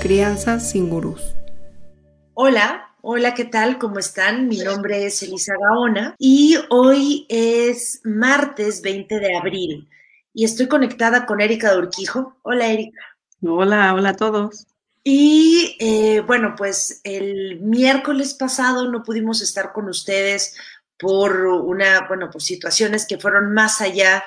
Crianza sin gurús. Hola, hola, ¿qué tal? ¿Cómo están? Mi nombre es Elisa Gaona y hoy es martes 20 de abril y estoy conectada con Erika Urquijo. Hola, Erika. Hola, hola a todos. Y eh, bueno, pues el miércoles pasado no pudimos estar con ustedes por una, bueno, por situaciones que fueron más allá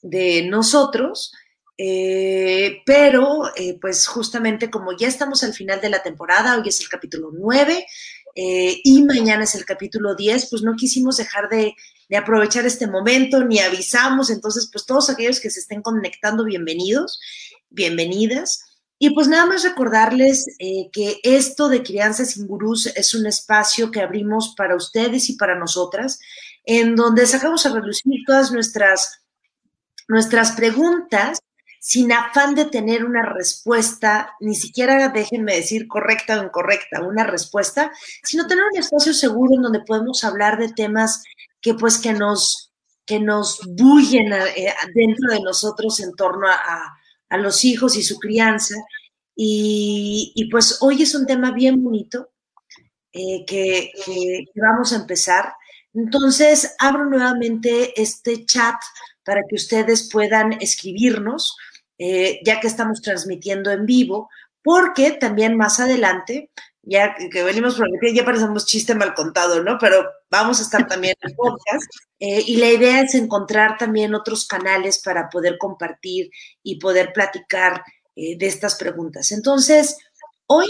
de nosotros. Eh, pero, eh, pues justamente como ya estamos al final de la temporada, hoy es el capítulo 9 eh, y mañana es el capítulo 10, pues no quisimos dejar de, de, aprovechar este momento, ni avisamos. Entonces, pues todos aquellos que se estén conectando, bienvenidos, bienvenidas. Y pues nada más recordarles que esto de Crianza sin Gurús es un espacio que abrimos para ustedes y para nosotras, en donde sacamos a relucir todas nuestras, nuestras preguntas sin afán de tener una respuesta, ni siquiera déjenme decir correcta o incorrecta, una respuesta, sino tener un espacio seguro en donde podemos hablar de temas que pues que nos, que nos bullen eh, dentro de nosotros en torno a, a, los hijos y su crianza. Y, pues hoy es un tema bien bonito eh, que, que vamos a empezar. Entonces, abro nuevamente este chat para que ustedes puedan escribirnos eh, ya que estamos transmitiendo en vivo, porque también más adelante, ya que venimos prometiendo, ya parecemos chiste mal contado, ¿no? Pero vamos a estar también en podcast eh, y la idea es encontrar también otros canales para poder compartir y poder platicar eh, de estas preguntas. Entonces, hoy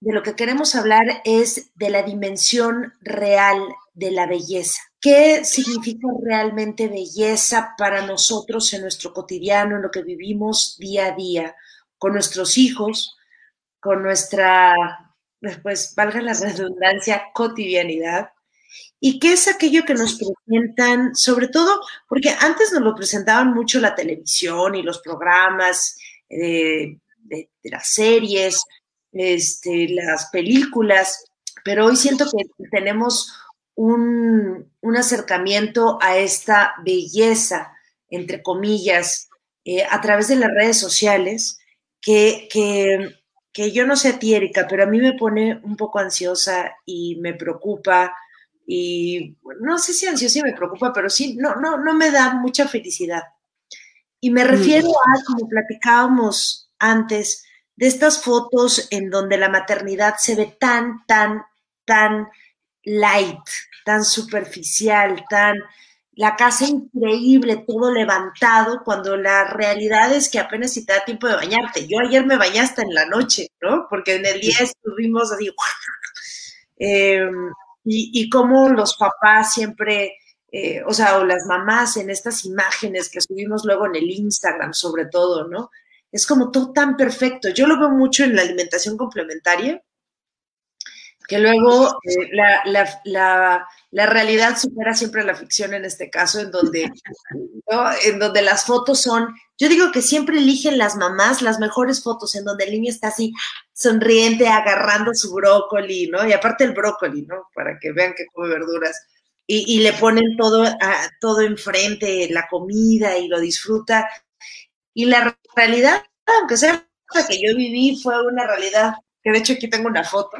de lo que queremos hablar es de la dimensión real de la belleza. ¿Qué significa realmente belleza para nosotros en nuestro cotidiano, en lo que vivimos día a día, con nuestros hijos, con nuestra, pues valga la redundancia, cotidianidad? ¿Y qué es aquello que nos presentan, sobre todo, porque antes nos lo presentaban mucho la televisión y los programas de, las series, este, las películas, pero hoy siento que tenemos un, un acercamiento a esta belleza, entre comillas, eh, a través de las redes sociales, que, que, que yo no sé a ti, pero a mí me pone un poco ansiosa y me preocupa y no sé si ansiosa y me preocupa, pero sí, no, no, no me da mucha felicidad. Y me refiero mm. a, como platicábamos antes, de estas fotos en donde la maternidad se ve tan, tan, tan light, tan superficial, tan la casa increíble, todo levantado, cuando la realidad es que apenas si te da tiempo de bañarte. Yo ayer me bañé hasta en la noche, ¿no? Porque en el día estuvimos así, em, y, y como los papás siempre, eh, o sea, o las mamás en estas imágenes que subimos luego en el Instagram, sobre todo, ¿no? Es como todo tan perfecto. Yo lo veo mucho en la alimentación complementaria, que luego eh, la, la, la, realidad supera siempre la ficción en este caso, en donde, en donde las fotos son, yo digo que siempre eligen las mamás las mejores fotos, en donde el niño está así sonriente, agarrando su brócoli, ¿no? Y aparte el brócoli, ¿no? Para que vean que come verduras. Y, y le ponen todo, a, todo enfrente, la comida, y lo disfruta. Y la realidad, aunque sea la que yo viví, fue una realidad, que de hecho aquí tengo una foto,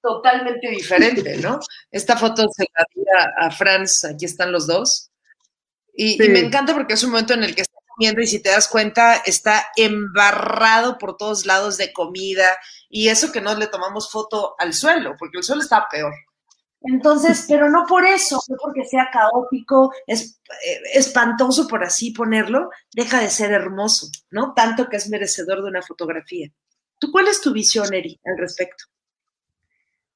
totalmente diferente, ¿no? Esta foto se la di a, Franz, aquí están los dos. Y, sí. y, me encanta porque es un momento en el que está comiendo y si te das cuenta está embarrado por todos lados de comida y eso que no le tomamos foto al suelo, porque el suelo está peor. Entonces, pero no por eso, no porque sea caótico, es, eh, espantoso por así ponerlo, deja de ser hermoso, ¿no? Tanto que es merecedor de una fotografía. ¿Tú cuál es tu visión, Eri, al respecto?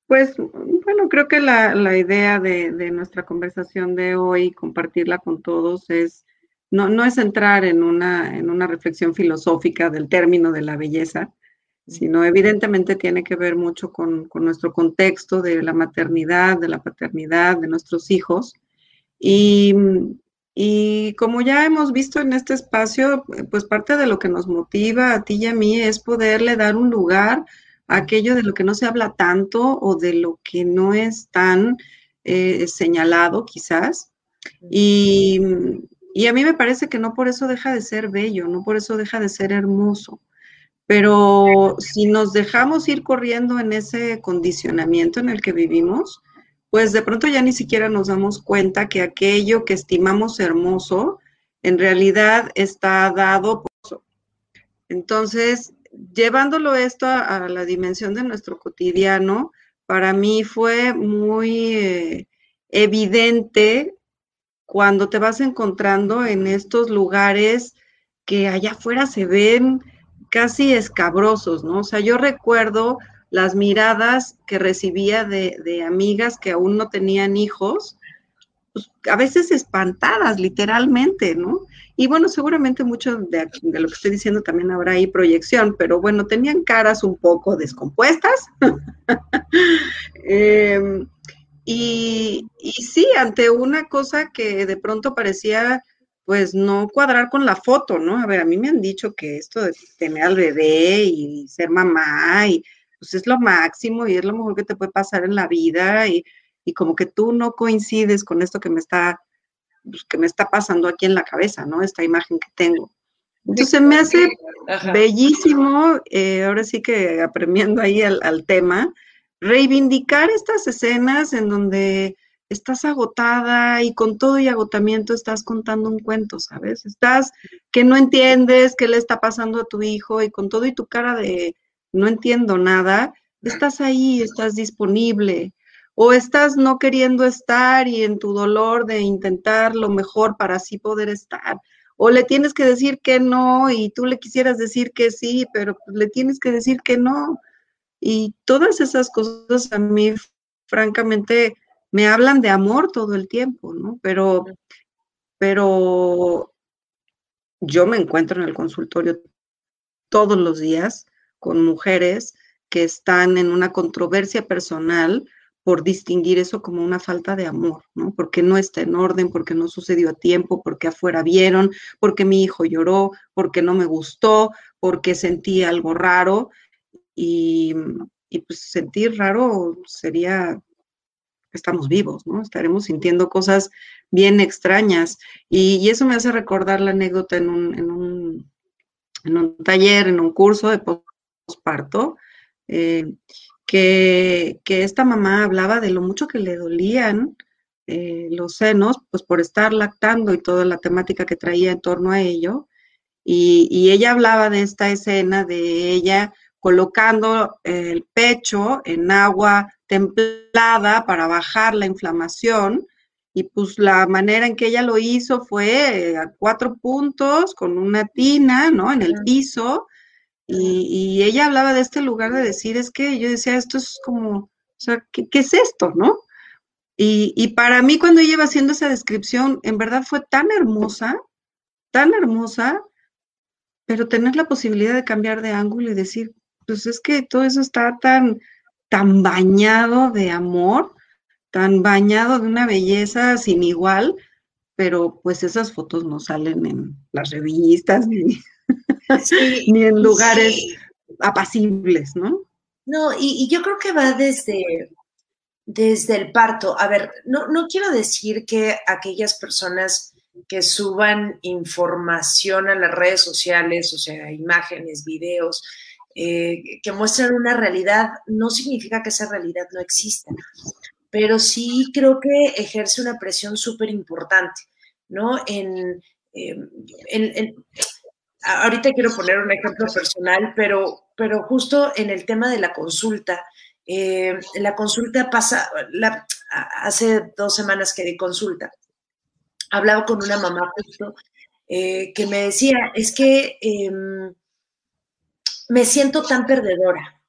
Pues bueno, creo que la, la idea de, de, nuestra conversación de hoy, compartirla con todos, es no, no es entrar en una, en una reflexión filosófica del término de la belleza, sino evidentemente tiene que ver mucho con, con, nuestro contexto de la maternidad, de la paternidad, de nuestros hijos. Y, y, como ya hemos visto en este espacio, pues parte de lo que nos motiva a ti y a mí es poderle dar un lugar a aquello de lo que no se habla tanto o de lo que no es tan eh, señalado quizás. Y, y a mí me parece que no por eso deja de ser bello, no por eso deja de ser hermoso. Pero si nos dejamos ir corriendo en ese condicionamiento en el que vivimos, pues de pronto ya ni siquiera nos damos cuenta que aquello que estimamos hermoso en realidad está dado por eso. Entonces, llevándolo esto a, la dimensión de nuestro cotidiano, para mí fue muy eh, evidente cuando te vas encontrando en estos lugares que allá afuera se ven casi escabrosos, ¿no? O sea, yo recuerdo las miradas que recibía de, amigas que aún no tenían hijos, pues, a veces espantadas, literalmente, ¿no? Y bueno, seguramente mucho de, lo que estoy diciendo también habrá ahí proyección, pero bueno, tenían caras un poco descompuestas. Em, y, y sí, ante una cosa que de pronto parecía pues no cuadrar con la foto, ¿no? A ver, a mí me han dicho que esto de tener al bebé y ser mamá y pues es lo máximo y es lo mejor que te puede pasar en la vida y, como que tú no coincides con esto que me está, pues, que me está pasando aquí en la cabeza, ¿no? Esta imagen que tengo. Entonces me hace bellísimo, eh, ahora sí que apremiendo ahí al, al tema, reivindicar estas escenas en donde estás agotada y con todo y agotamiento estás contando un cuento, ¿sabes? Estás que no entiendes qué le está pasando a tu hijo y con todo y tu cara de no entiendo nada, estás ahí, estás disponible. O estás no queriendo estar y en tu dolor de intentar lo mejor para así poder estar. O le tienes que decir que no y tú le quisieras decir que sí, pero le tienes que decir que no. Y todas esas cosas a mí, francamente, me hablan de amor todo el tiempo, ¿no? Pero, pero yo me encuentro en el consultorio todos los días con mujeres que están en una controversia personal por distinguir eso como una falta de amor, ¿no? Porque no está en orden, porque no sucedió a tiempo, porque afuera vieron, porque mi hijo lloró, porque no me gustó, porque sentí algo raro. Y, y pues sentir raro sería estamos vivos, ¿no? Estaremos sintiendo cosas bien extrañas. Y, eso me hace recordar la anécdota en un, en un, en un taller, en un curso de posparto, eh, que, que, esta mamá hablaba de lo mucho que le dolían eh, los senos, pues por estar lactando y toda la temática que traía en torno a ello. Y, y ella hablaba de esta escena de ella colocando el pecho en agua templada para bajar la inflamación. Y pues la manera en que ella lo hizo fue a cuatro puntos con una tina, ¿no? En el piso. Y, ella hablaba de este lugar de decir, es que yo decía, esto es como, o sea, ¿qué, es esto, no? Y, y, para mí cuando ella iba haciendo esa descripción, en verdad fue tan hermosa, tan hermosa, pero tener la posibilidad de cambiar de ángulo y decir, pues es que todo eso está tan, tan bañado de amor, tan bañado de una belleza sin igual, pero pues esas fotos no salen en las revistas ni, ni en lugares apacibles, ¿no? No, y, yo creo que va desde, desde el parto. A ver, no, no quiero decir que aquellas personas que suban información a las redes sociales, o sea, imágenes, videos, eh, que muestran una realidad, no significa que esa realidad no exista, pero sí creo que ejerce una presión súper importante, ¿no? En, em, ahorita quiero poner un ejemplo personal, pero, pero justo en el tema de la consulta, eh, la consulta pasa, hace dos semanas que di consulta, hablaba con una mamá justo eh, que me decía, es que em, me siento tan perdedora,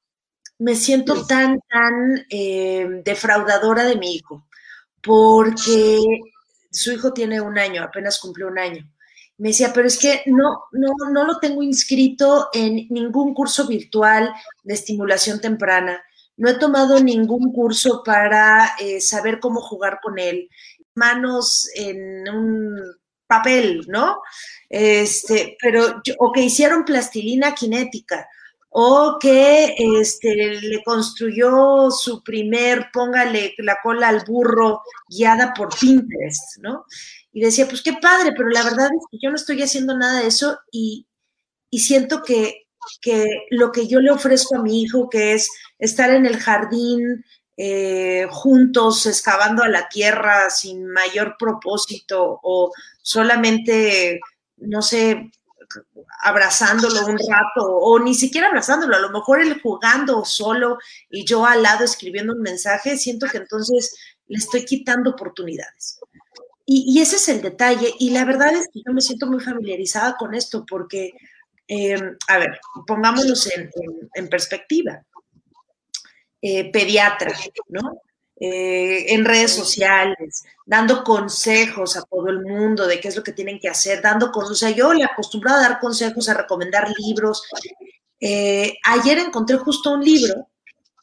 me siento tan, tan eh, defraudadora de mi hijo, porque su hijo tiene un año, apenas cumplió un año. Me decía, pero es que no, no, no lo tengo inscrito en ningún curso virtual de estimulación temprana. No he tomado ningún curso para eh, saber cómo jugar con él. Manos en un papel, ¿no? Este, pero, o que hicieron plastilina cinética, o que este, le construyó su primer, póngale la cola al burro, guiada por Pinterest, ¿no? Y decía, pues qué padre, pero la verdad es que yo no estoy haciendo nada de eso y, siento que, que, lo que yo le ofrezco a mi hijo, que es estar en el jardín eh, juntos, excavando a la tierra sin mayor propósito o solamente, no sé, abrazándolo un rato o ni siquiera abrazándolo, a lo mejor él jugando solo y yo al lado escribiendo un mensaje, siento que entonces le estoy quitando oportunidades. Y, ese es el detalle. Y la verdad es que yo me siento muy familiarizada con esto porque, eh, a ver, pongámonos en, perspectiva. Eh, pediatra, ¿no? Eh, en redes sociales, dando consejos a todo el mundo de qué es lo que tienen que hacer, dando cosas. O sea, yo le acostumbrado a dar consejos, a recomendar libros. ayer encontré justo un libro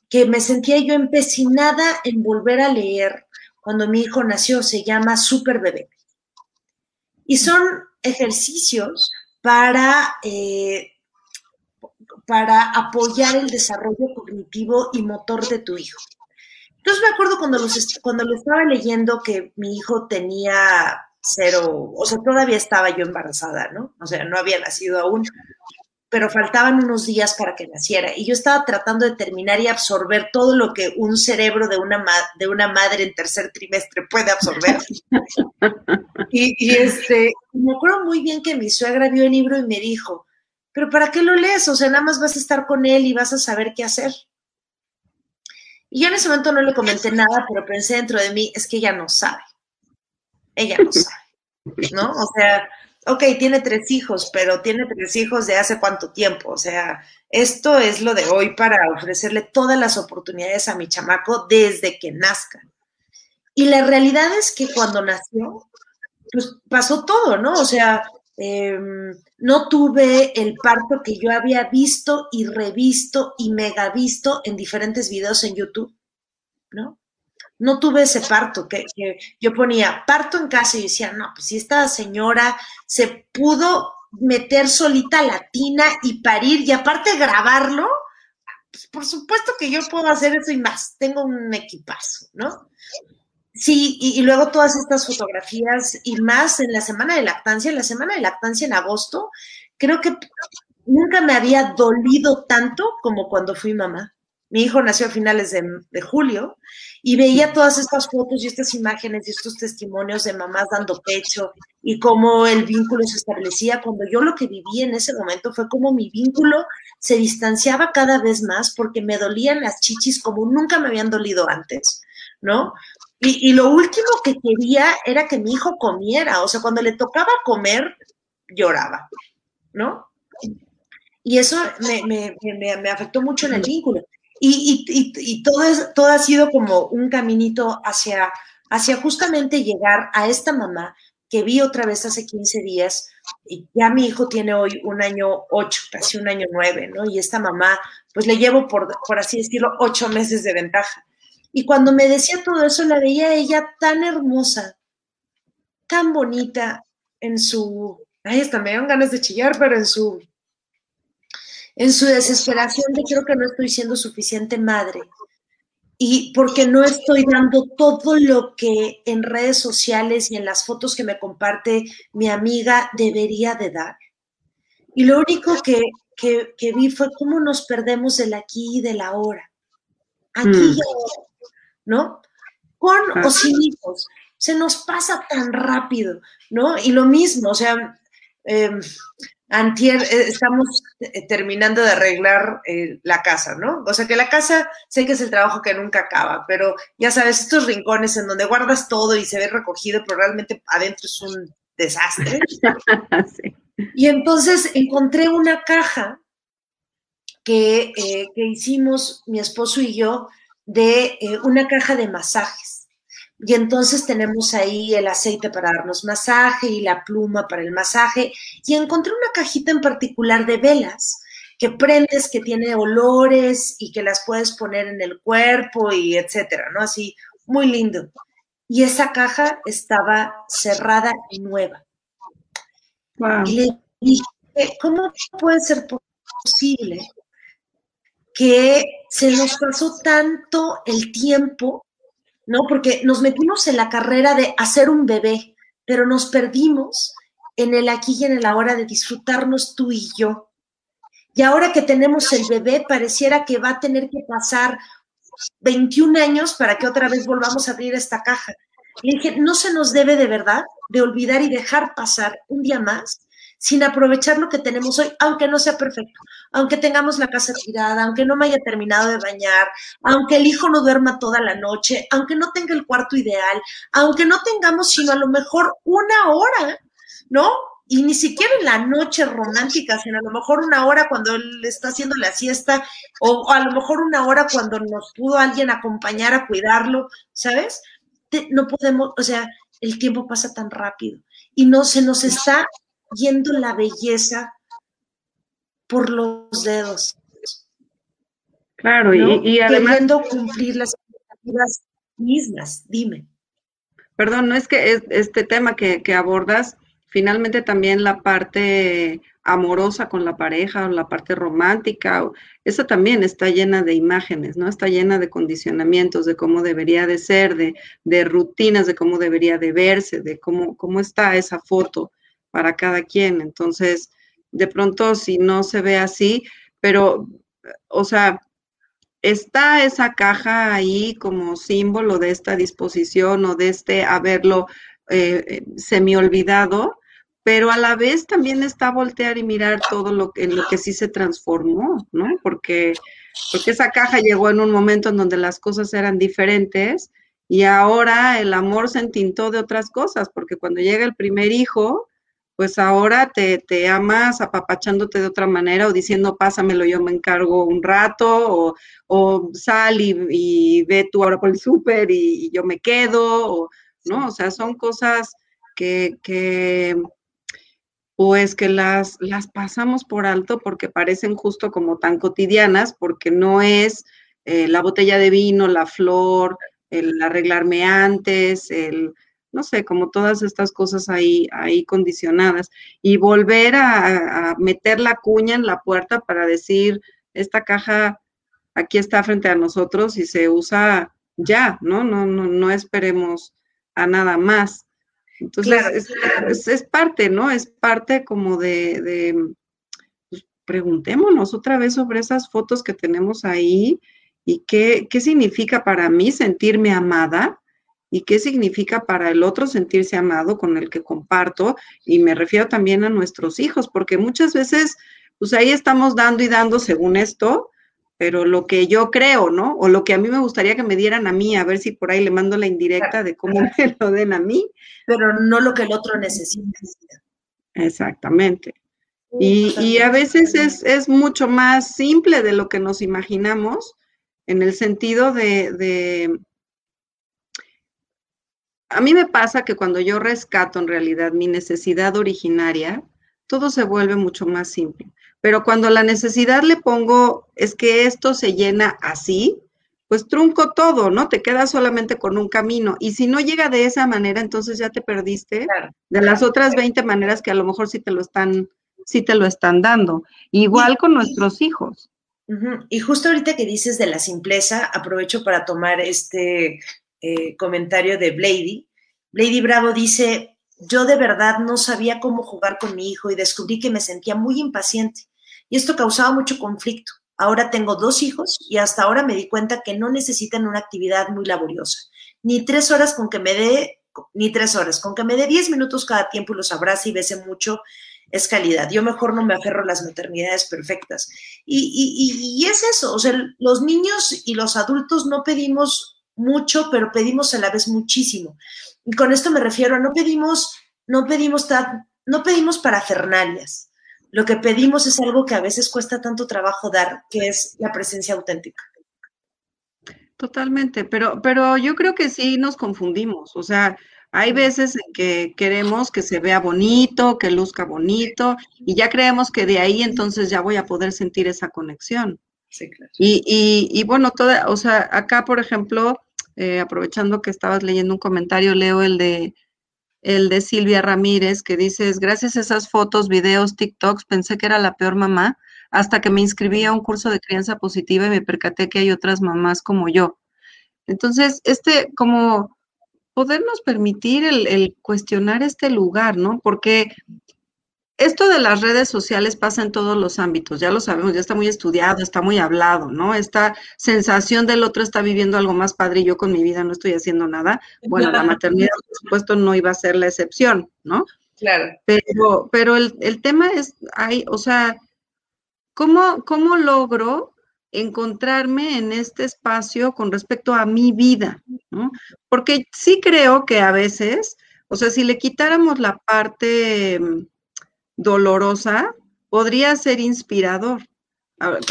que me sentía yo empecinada en volver a leer cuando mi hijo nació, se llama Super Bebé. Y son ejercicios para, eh, para apoyar el desarrollo cognitivo y motor de tu hijo. Entonces me acuerdo cuando, los, cuando lo estaba leyendo que mi hijo tenía cero, o sea, todavía estaba yo embarazada, ¿no? O sea, no había nacido aún pero faltaban unos días para que naciera. Y yo estaba tratando de terminar y absorber todo lo que un cerebro de una, de una madre en tercer trimestre puede absorber. y, este, me acuerdo muy bien que mi suegra vio el libro y me dijo, pero ¿para qué lo lees? O sea, nada más vas a estar con él y vas a saber qué hacer. Y yo en ese momento no le comenté nada, pero pensé dentro de mí, es que ella no sabe. Ella no sabe. ¿No? O sea, ok, tiene tres hijos, pero tiene tres hijos de hace cuánto tiempo. O sea, esto es lo de hoy para ofrecerle todas las oportunidades a mi chamaco desde que nazca. Y la realidad es que cuando nació, pues pasó todo, ¿no? O sea, em, no tuve el parto que yo había visto y revisto y mega visto en diferentes videos en YouTube, ¿no? no tuve ese parto, que, yo ponía parto en casa y decía, no, pues si esta señora se pudo meter solita la tina y parir y aparte grabarlo, pues por supuesto que yo puedo hacer eso y más, tengo un equipazo, ¿no? Sí, y, y, luego todas estas fotografías y más en la semana de lactancia, en la semana de lactancia en agosto, creo que nunca me había dolido tanto como cuando fui mamá. Mi hijo nació a finales de, julio y veía todas estas fotos y estas imágenes y estos testimonios de mamás dando pecho y cómo el vínculo se establecía. Cuando yo lo que viví en ese momento fue como mi vínculo se distanciaba cada vez más porque me dolían las chichis como nunca me habían dolido antes, ¿no? Y, lo último que quería era que mi hijo comiera, o sea, cuando le tocaba comer, lloraba, ¿no? Y eso me, me, me, afectó mucho en el vínculo. Y, y, y, todo, es, todo ha sido como un caminito hacia, hacia justamente llegar a esta mamá que vi otra vez hace 15 días, y ya mi hijo tiene hoy un año ocho, casi un año nueve, ¿no? Y esta mamá, pues le llevo, por, por así decirlo, ocho meses de ventaja. Y cuando me decía todo eso, la veía ella tan hermosa, tan bonita en su, ay, hasta me dan ganas de chillar, pero en su en su desesperación de creo que no estoy siendo suficiente madre y porque no estoy dando todo lo que en redes sociales y en las fotos que me comparte mi amiga debería de dar. Y lo único que, vi fue cómo nos perdemos del aquí y del ahora. Aquí mm. y ahora, ¿no? Con o sin hijos. Se nos pasa tan rápido, ¿no? Y lo mismo, o sea, eh, Antier, eh, estamos eh, terminando de arreglar eh, la casa, ¿no? O sea que la casa, sé que es el trabajo que nunca acaba, pero ya sabes, estos rincones en donde guardas todo y se ve recogido, pero realmente adentro es un desastre. Y entonces encontré una caja que, que hicimos mi esposo y yo de una caja de masajes. Y entonces tenemos ahí el aceite para darnos masaje y la pluma para el masaje. Y encontré una cajita en particular de velas que prendes, que tiene olores y que las puedes poner en el cuerpo y etcétera, ¿no? Así, muy lindo. Y esa caja estaba cerrada y nueva. Y le dije, ¿cómo puede ser posible que se nos pasó tanto el tiempo, ¿no? Porque nos metimos en la carrera de hacer un bebé, pero nos perdimos en el aquí y en el ahora de disfrutarnos tú y yo. Y ahora que tenemos el bebé, pareciera que va a tener que pasar 21 años para que otra vez volvamos a abrir esta caja. Le dije, no se nos debe de verdad de olvidar y dejar pasar un día más sin aprovechar lo que tenemos hoy, aunque no sea perfecto, aunque tengamos la casa tirada, aunque no me haya terminado de bañar, aunque el hijo no duerma toda la noche, aunque no tenga el cuarto ideal, aunque no tengamos sino a lo mejor una hora, ¿no? Y ni siquiera en la noche romántica, sino a lo mejor una hora cuando él está haciendo la siesta, o, a lo mejor una hora cuando nos pudo alguien acompañar a cuidarlo, ¿sabes? no podemos, o sea, el tiempo pasa tan rápido y no se nos está yendo la belleza por los dedos. Claro, y, además... Queriendo cumplir las expectativas mismas, dime. Perdón, no es que este tema que, que abordas, finalmente también la parte amorosa con la pareja o la parte romántica, esa también está llena de imágenes, ¿no? Está llena de condicionamientos de cómo debería de ser, de, de rutinas de cómo debería de verse, de cómo, cómo está esa foto para cada quien. Entonces, de pronto, si no se ve así, pero, o sea, está esa caja ahí como símbolo de esta disposición o de este haberlo eh, eh semi olvidado, pero a la vez también está voltear y mirar todo lo que, en lo que sí se transformó, ¿no? Porque, porque esa caja llegó en un momento en donde las cosas eran diferentes y ahora el amor se entintó de otras cosas, porque cuando llega el primer hijo, pues ahora te, te, amas apapachándote de otra manera o diciendo, pásamelo, yo me encargo un rato, o, sal y, ve tú ahora por el súper y, yo me quedo, o, ¿no? O sea, son cosas que, que pues que las, las pasamos por alto porque parecen justo como tan cotidianas, porque no es eh, la botella de vino, la flor, el arreglarme antes, el no sé, como todas estas cosas ahí, ahí condicionadas. Y volver a, meter la cuña en la puerta para decir, esta caja aquí está frente a nosotros y se usa ya, ¿no? No, no, no esperemos a nada más. Entonces, es, parte, ¿no? Es parte como de, de pues, preguntémonos otra vez sobre esas fotos que tenemos ahí y qué, qué significa para mí sentirme amada y qué significa para el otro sentirse amado con el que comparto. Y me refiero también a nuestros hijos, porque muchas veces, pues ahí estamos dando y dando según esto, pero lo que yo creo, ¿no? O lo que a mí me gustaría que me dieran a mí, a ver si por ahí le mando la indirecta de cómo me lo den a mí. Pero no lo que el otro necesita. Exactamente. Y, y a veces es, es, mucho más simple de lo que nos imaginamos, en el sentido de, de a mí me pasa que cuando yo rescato en realidad mi necesidad originaria, todo se vuelve mucho más simple. Pero cuando la necesidad le pongo es que esto se llena así, pues trunco todo, ¿no? Te quedas solamente con un camino. Y si no llega de esa manera, entonces ya te perdiste de las otras 20 maneras que a lo mejor sí te lo están, sí te lo están dando. Igual con nuestros hijos. Y justo ahorita que dices de la simpleza, aprovecho para tomar este eh, comentario de Blady. Blady Bravo dice, yo de verdad no sabía cómo jugar con mi hijo y descubrí que me sentía muy impaciente y esto causaba mucho conflicto. Ahora tengo dos hijos y hasta ahora me di cuenta que no necesitan una actividad muy laboriosa, ni tres horas con que me dé, ni tres horas, con que me dé diez minutos cada tiempo y los abrace y bese mucho, es calidad. Yo mejor no me aferro a las maternidades perfectas. Y, y, es eso, o sea, los niños y los adultos no pedimos mucho, pero pedimos a la vez muchísimo. Y con esto me refiero a no pedimos, no pedimos, no pedimos parafernalias. Lo que pedimos es algo que a veces cuesta tanto trabajo dar, que es la presencia auténtica. Totalmente, pero, pero yo creo que sí nos confundimos. O sea, hay veces en que queremos que se vea bonito, que luzca bonito, y ya creemos que de ahí entonces ya voy a poder sentir esa conexión. Sí, claro. Y, y, y bueno, toda, o sea, acá, por ejemplo, eh, aprovechando que estabas leyendo un comentario, leo el de el de Silvia Ramírez, que dice, gracias a esas fotos, videos, TikToks, pensé que era la peor mamá, hasta que me inscribí a un curso de crianza positiva y me percaté que hay otras mamás como yo. Entonces, este, como podernos permitir el, el cuestionar este lugar, ¿no? Porque esto de las redes sociales pasa en todos los ámbitos, ya lo sabemos, ya está muy estudiado, está muy hablado, ¿no? Esta sensación del otro está viviendo algo más padre y yo con mi vida no estoy haciendo nada. Bueno, la maternidad, por supuesto, no iba a ser la excepción, ¿no? Claro. Pero, pero el, el tema es, hay, o sea, ¿cómo, ¿cómo logro encontrarme en este espacio con respecto a mi vida? ¿no? Porque sí creo que a veces, o sea, si le quitáramos la parte dolorosa, podría ser inspirador.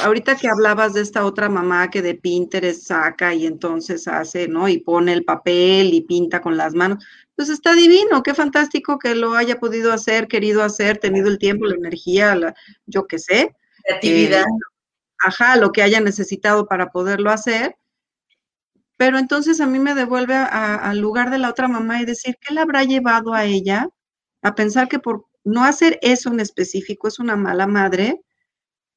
Ahorita que hablabas de esta otra mamá que de Pinterest saca y entonces hace, ¿no? Y pone el papel y pinta con las manos. Pues está divino, qué fantástico que lo haya podido hacer, querido hacer, tenido el tiempo, la energía, la, yo qué sé. Creatividad. Eh, ajá, lo que haya necesitado para poderlo hacer. Pero entonces a mí me devuelve al lugar de la otra mamá y decir, ¿qué le habrá llevado a ella a pensar que por no hacer eso en específico es una mala madre,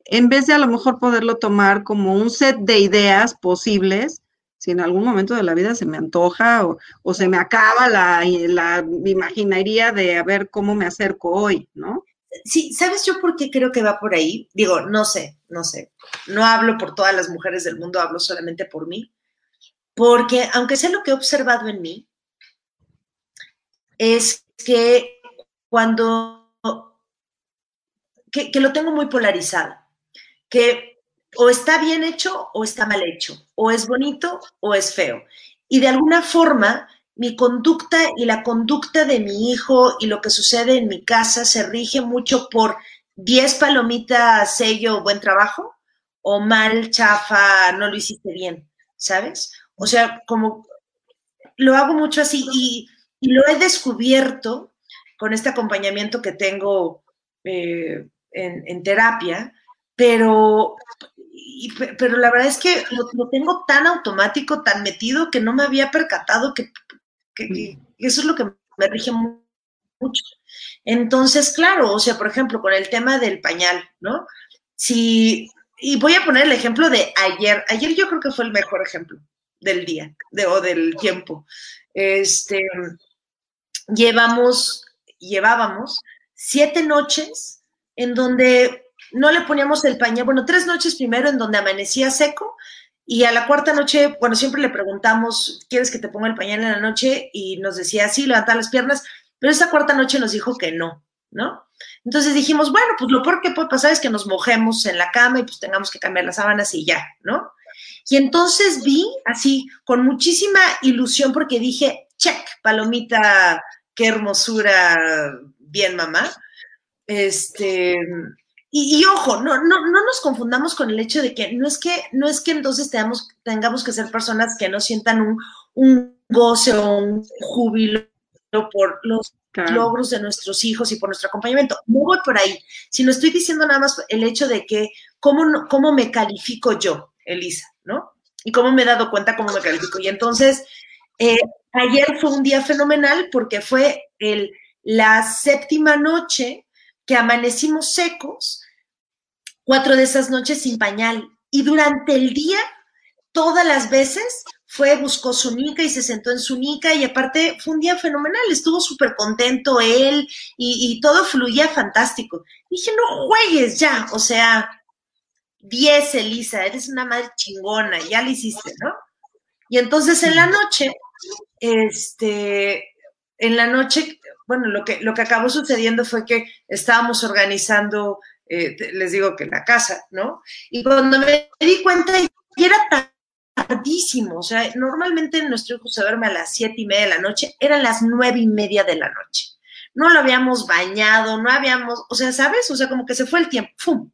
en vez de a lo mejor poderlo tomar como un set de ideas posibles, si en algún momento de la vida se me antoja o, se me acaba la, la imaginería de a ver cómo me acerco hoy, ¿no? Sí, ¿sabes yo por qué creo que va por ahí? Digo, no sé, no sé. No hablo por todas las mujeres del mundo, hablo solamente por mí. Porque aunque sé lo que he observado en mí, es que cuando, que, lo tengo muy polarizado, que o está bien hecho o está mal hecho, o es bonito o es feo. Y de alguna forma, mi conducta y la conducta de mi hijo y lo que sucede en mi casa se rige mucho por 10 palomitas, sello, buen trabajo, o mal, chafa, no lo hiciste bien, ¿sabes? O sea, como lo hago mucho así y, y lo he descubierto con este acompañamiento que tengo eh, en, terapia, pero, pero la verdad es que lo, tengo tan automático, tan metido, que no me había percatado que, eso es lo que me rige mucho. Entonces, claro, o sea, por ejemplo, con el tema del pañal, ¿no? Si, y voy a poner el ejemplo de ayer. Ayer yo creo que fue el mejor ejemplo del día o del tiempo. Este, llevamos llevábamos siete noches en donde no le poníamos el pañal, bueno, tres noches primero en donde amanecía seco y a la cuarta noche, bueno, siempre le preguntamos, ¿quieres que te ponga el pañal en la noche? Y nos decía, sí, levantar las piernas, pero esa cuarta noche nos dijo que no, ¿no? Entonces dijimos, bueno, pues lo peor que puede pasar es que nos mojemos en la cama y pues tengamos que cambiar las sábanas y ya, ¿no? Y entonces vi así, con muchísima ilusión, porque dije, check, palomita qué hermosura, bien mamá. Este, y, ojo, no, no, no nos confundamos con el hecho de que no es que, no es que entonces tengamos, tengamos que ser personas que no sientan un, un goce o un júbilo por los logros de nuestros hijos y por nuestro acompañamiento. No voy por ahí, sino estoy diciendo nada más el hecho de que cómo, cómo me califico yo, Elisa, ¿no? Y cómo me he dado cuenta cómo me califico. Y entonces, eh, ayer fue un día fenomenal porque fue el, la séptima noche que amanecimos secos, cuatro de esas noches sin pañal. Y durante el día, todas las veces, fue, buscó su nica y se sentó en su nica y aparte fue un día fenomenal, estuvo súper contento él y, y, todo fluía fantástico. Dije, no juegues ya, o sea, 10, Elisa, eres una madre chingona, ya lo hiciste, ¿no? Y entonces en la noche este, en la noche, bueno, lo que, lo que acabó sucediendo fue que estábamos organizando, eh, les digo que la casa, ¿no? Y cuando me di cuenta, y era tardísimo, o sea, normalmente nuestro hijo se duerme a las siete y media de la noche, eran las nueve y media de la noche. No lo habíamos bañado, no habíamos, o sea, ¿sabes? O sea, como que se fue el tiempo, ¡fum!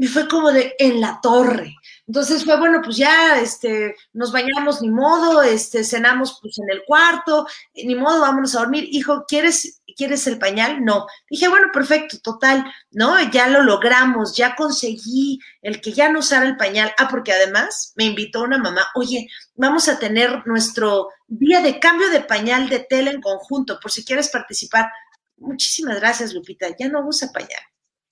Y fue como de en la torre. Entonces fue, bueno, pues ya, este, nos bañamos, ni modo, este, cenamos pues en el cuarto, ni modo, vámonos a dormir. Hijo, ¿quieres, ¿quieres el pañal? No. Dije, bueno, perfecto, total, ¿no? Ya lo logramos, ya conseguí el que ya no usara el pañal. Ah, porque además me invitó una mamá, oye, vamos a tener nuestro día de cambio de pañal de tela en conjunto, por si quieres participar. Muchísimas gracias, Lupita, ya no usa pañal.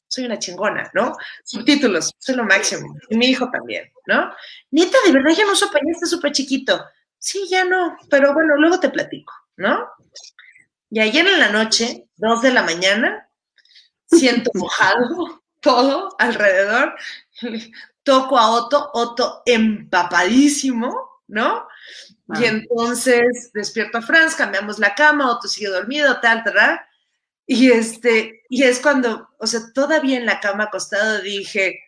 Soy una chingona, ¿no? Subtítulos, soy lo máximo. Y mi hijo también, ¿no? Neta, de verdad ya no uso pañal, súper chiquito. Sí, ya no, pero bueno, luego te platico, ¿no? Y ayer en la noche, dos de la mañana, siento mojado todo alrededor. Toco a Otto, Otto empapadísimo, ¿no? Y entonces despierto a Franz, cambiamos la cama, Otto sigue dormido, tal, tal, y este, y es cuando, o sea, todavía en la cama acostado dije,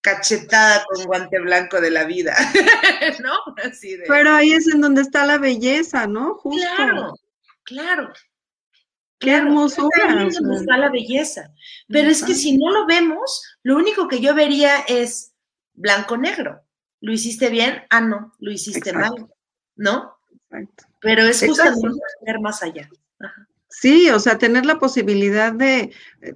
cachetada con guante blanco de la vida, ¿no? Así de... Pero ahí es en donde está la belleza, ¿no? Justo. Claro, claro. Qué hermosura. Ahí es donde está la belleza. Pero es que si no lo vemos, lo único que yo vería es blanco-negro. ¿Lo hiciste bien? Ah, no, lo hiciste mal, ¿no? Exacto. Pero es justamente ver más allá. Ajá. Sí, o sea, tener la posibilidad de eh,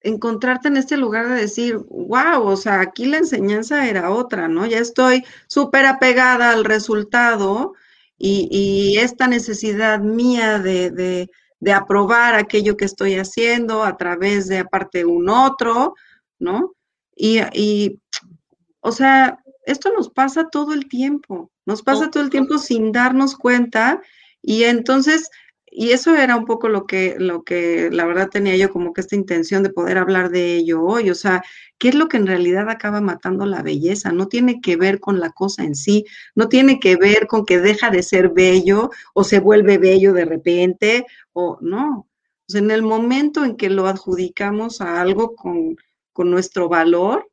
encontrarte en este lugar de decir, wow, o sea, aquí la enseñanza era otra, ¿no? Ya estoy súper apegada al resultado y, esta necesidad mía de, aprobar aquello que estoy haciendo a través de aparte un otro, ¿no? Y, y, o sea, esto nos pasa todo el tiempo, nos pasa todo el tiempo sin darnos cuenta y entonces y eso era un poco lo que, lo que la verdad tenía yo como que esta intención de poder hablar de ello hoy, o sea, ¿qué es lo que en realidad acaba matando la belleza? No tiene que ver con la cosa en sí, no tiene que ver con que deja de ser bello o se vuelve bello de repente, o no. O sea, en el momento en que lo adjudicamos a algo con, con nuestro valor,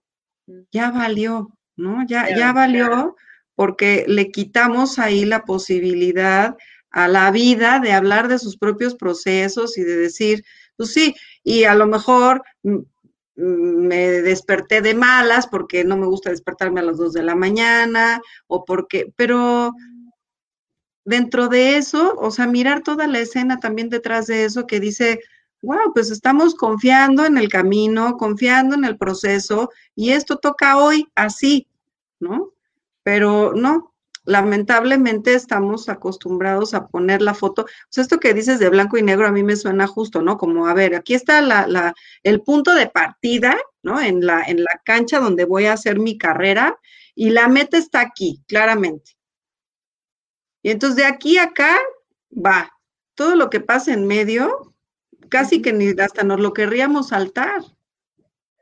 ya valió, ¿no? Ya, ya valió porque le quitamos ahí la posibilidad a la vida de hablar de sus propios procesos y de decir, pues sí, y a lo mejor mm, mm, me desperté de malas porque no me gusta despertarme a las dos de la mañana o porque, pero dentro de eso, o sea, mirar toda la escena también detrás de eso que dice, wow, pues estamos confiando en el camino, confiando en el proceso y esto toca hoy así, ¿no? Pero no, lamentablemente estamos acostumbrados a poner la foto. Sea, esto que dices de blanco y negro a mí me suena justo, ¿no? Como, a ver, aquí está la, el punto de partida, ¿no? En la, en la cancha donde voy a hacer mi carrera y la meta está aquí, claramente. Y entonces de aquí a acá va. Todo lo que pasa en medio, casi que ni hasta nos lo querríamos saltar.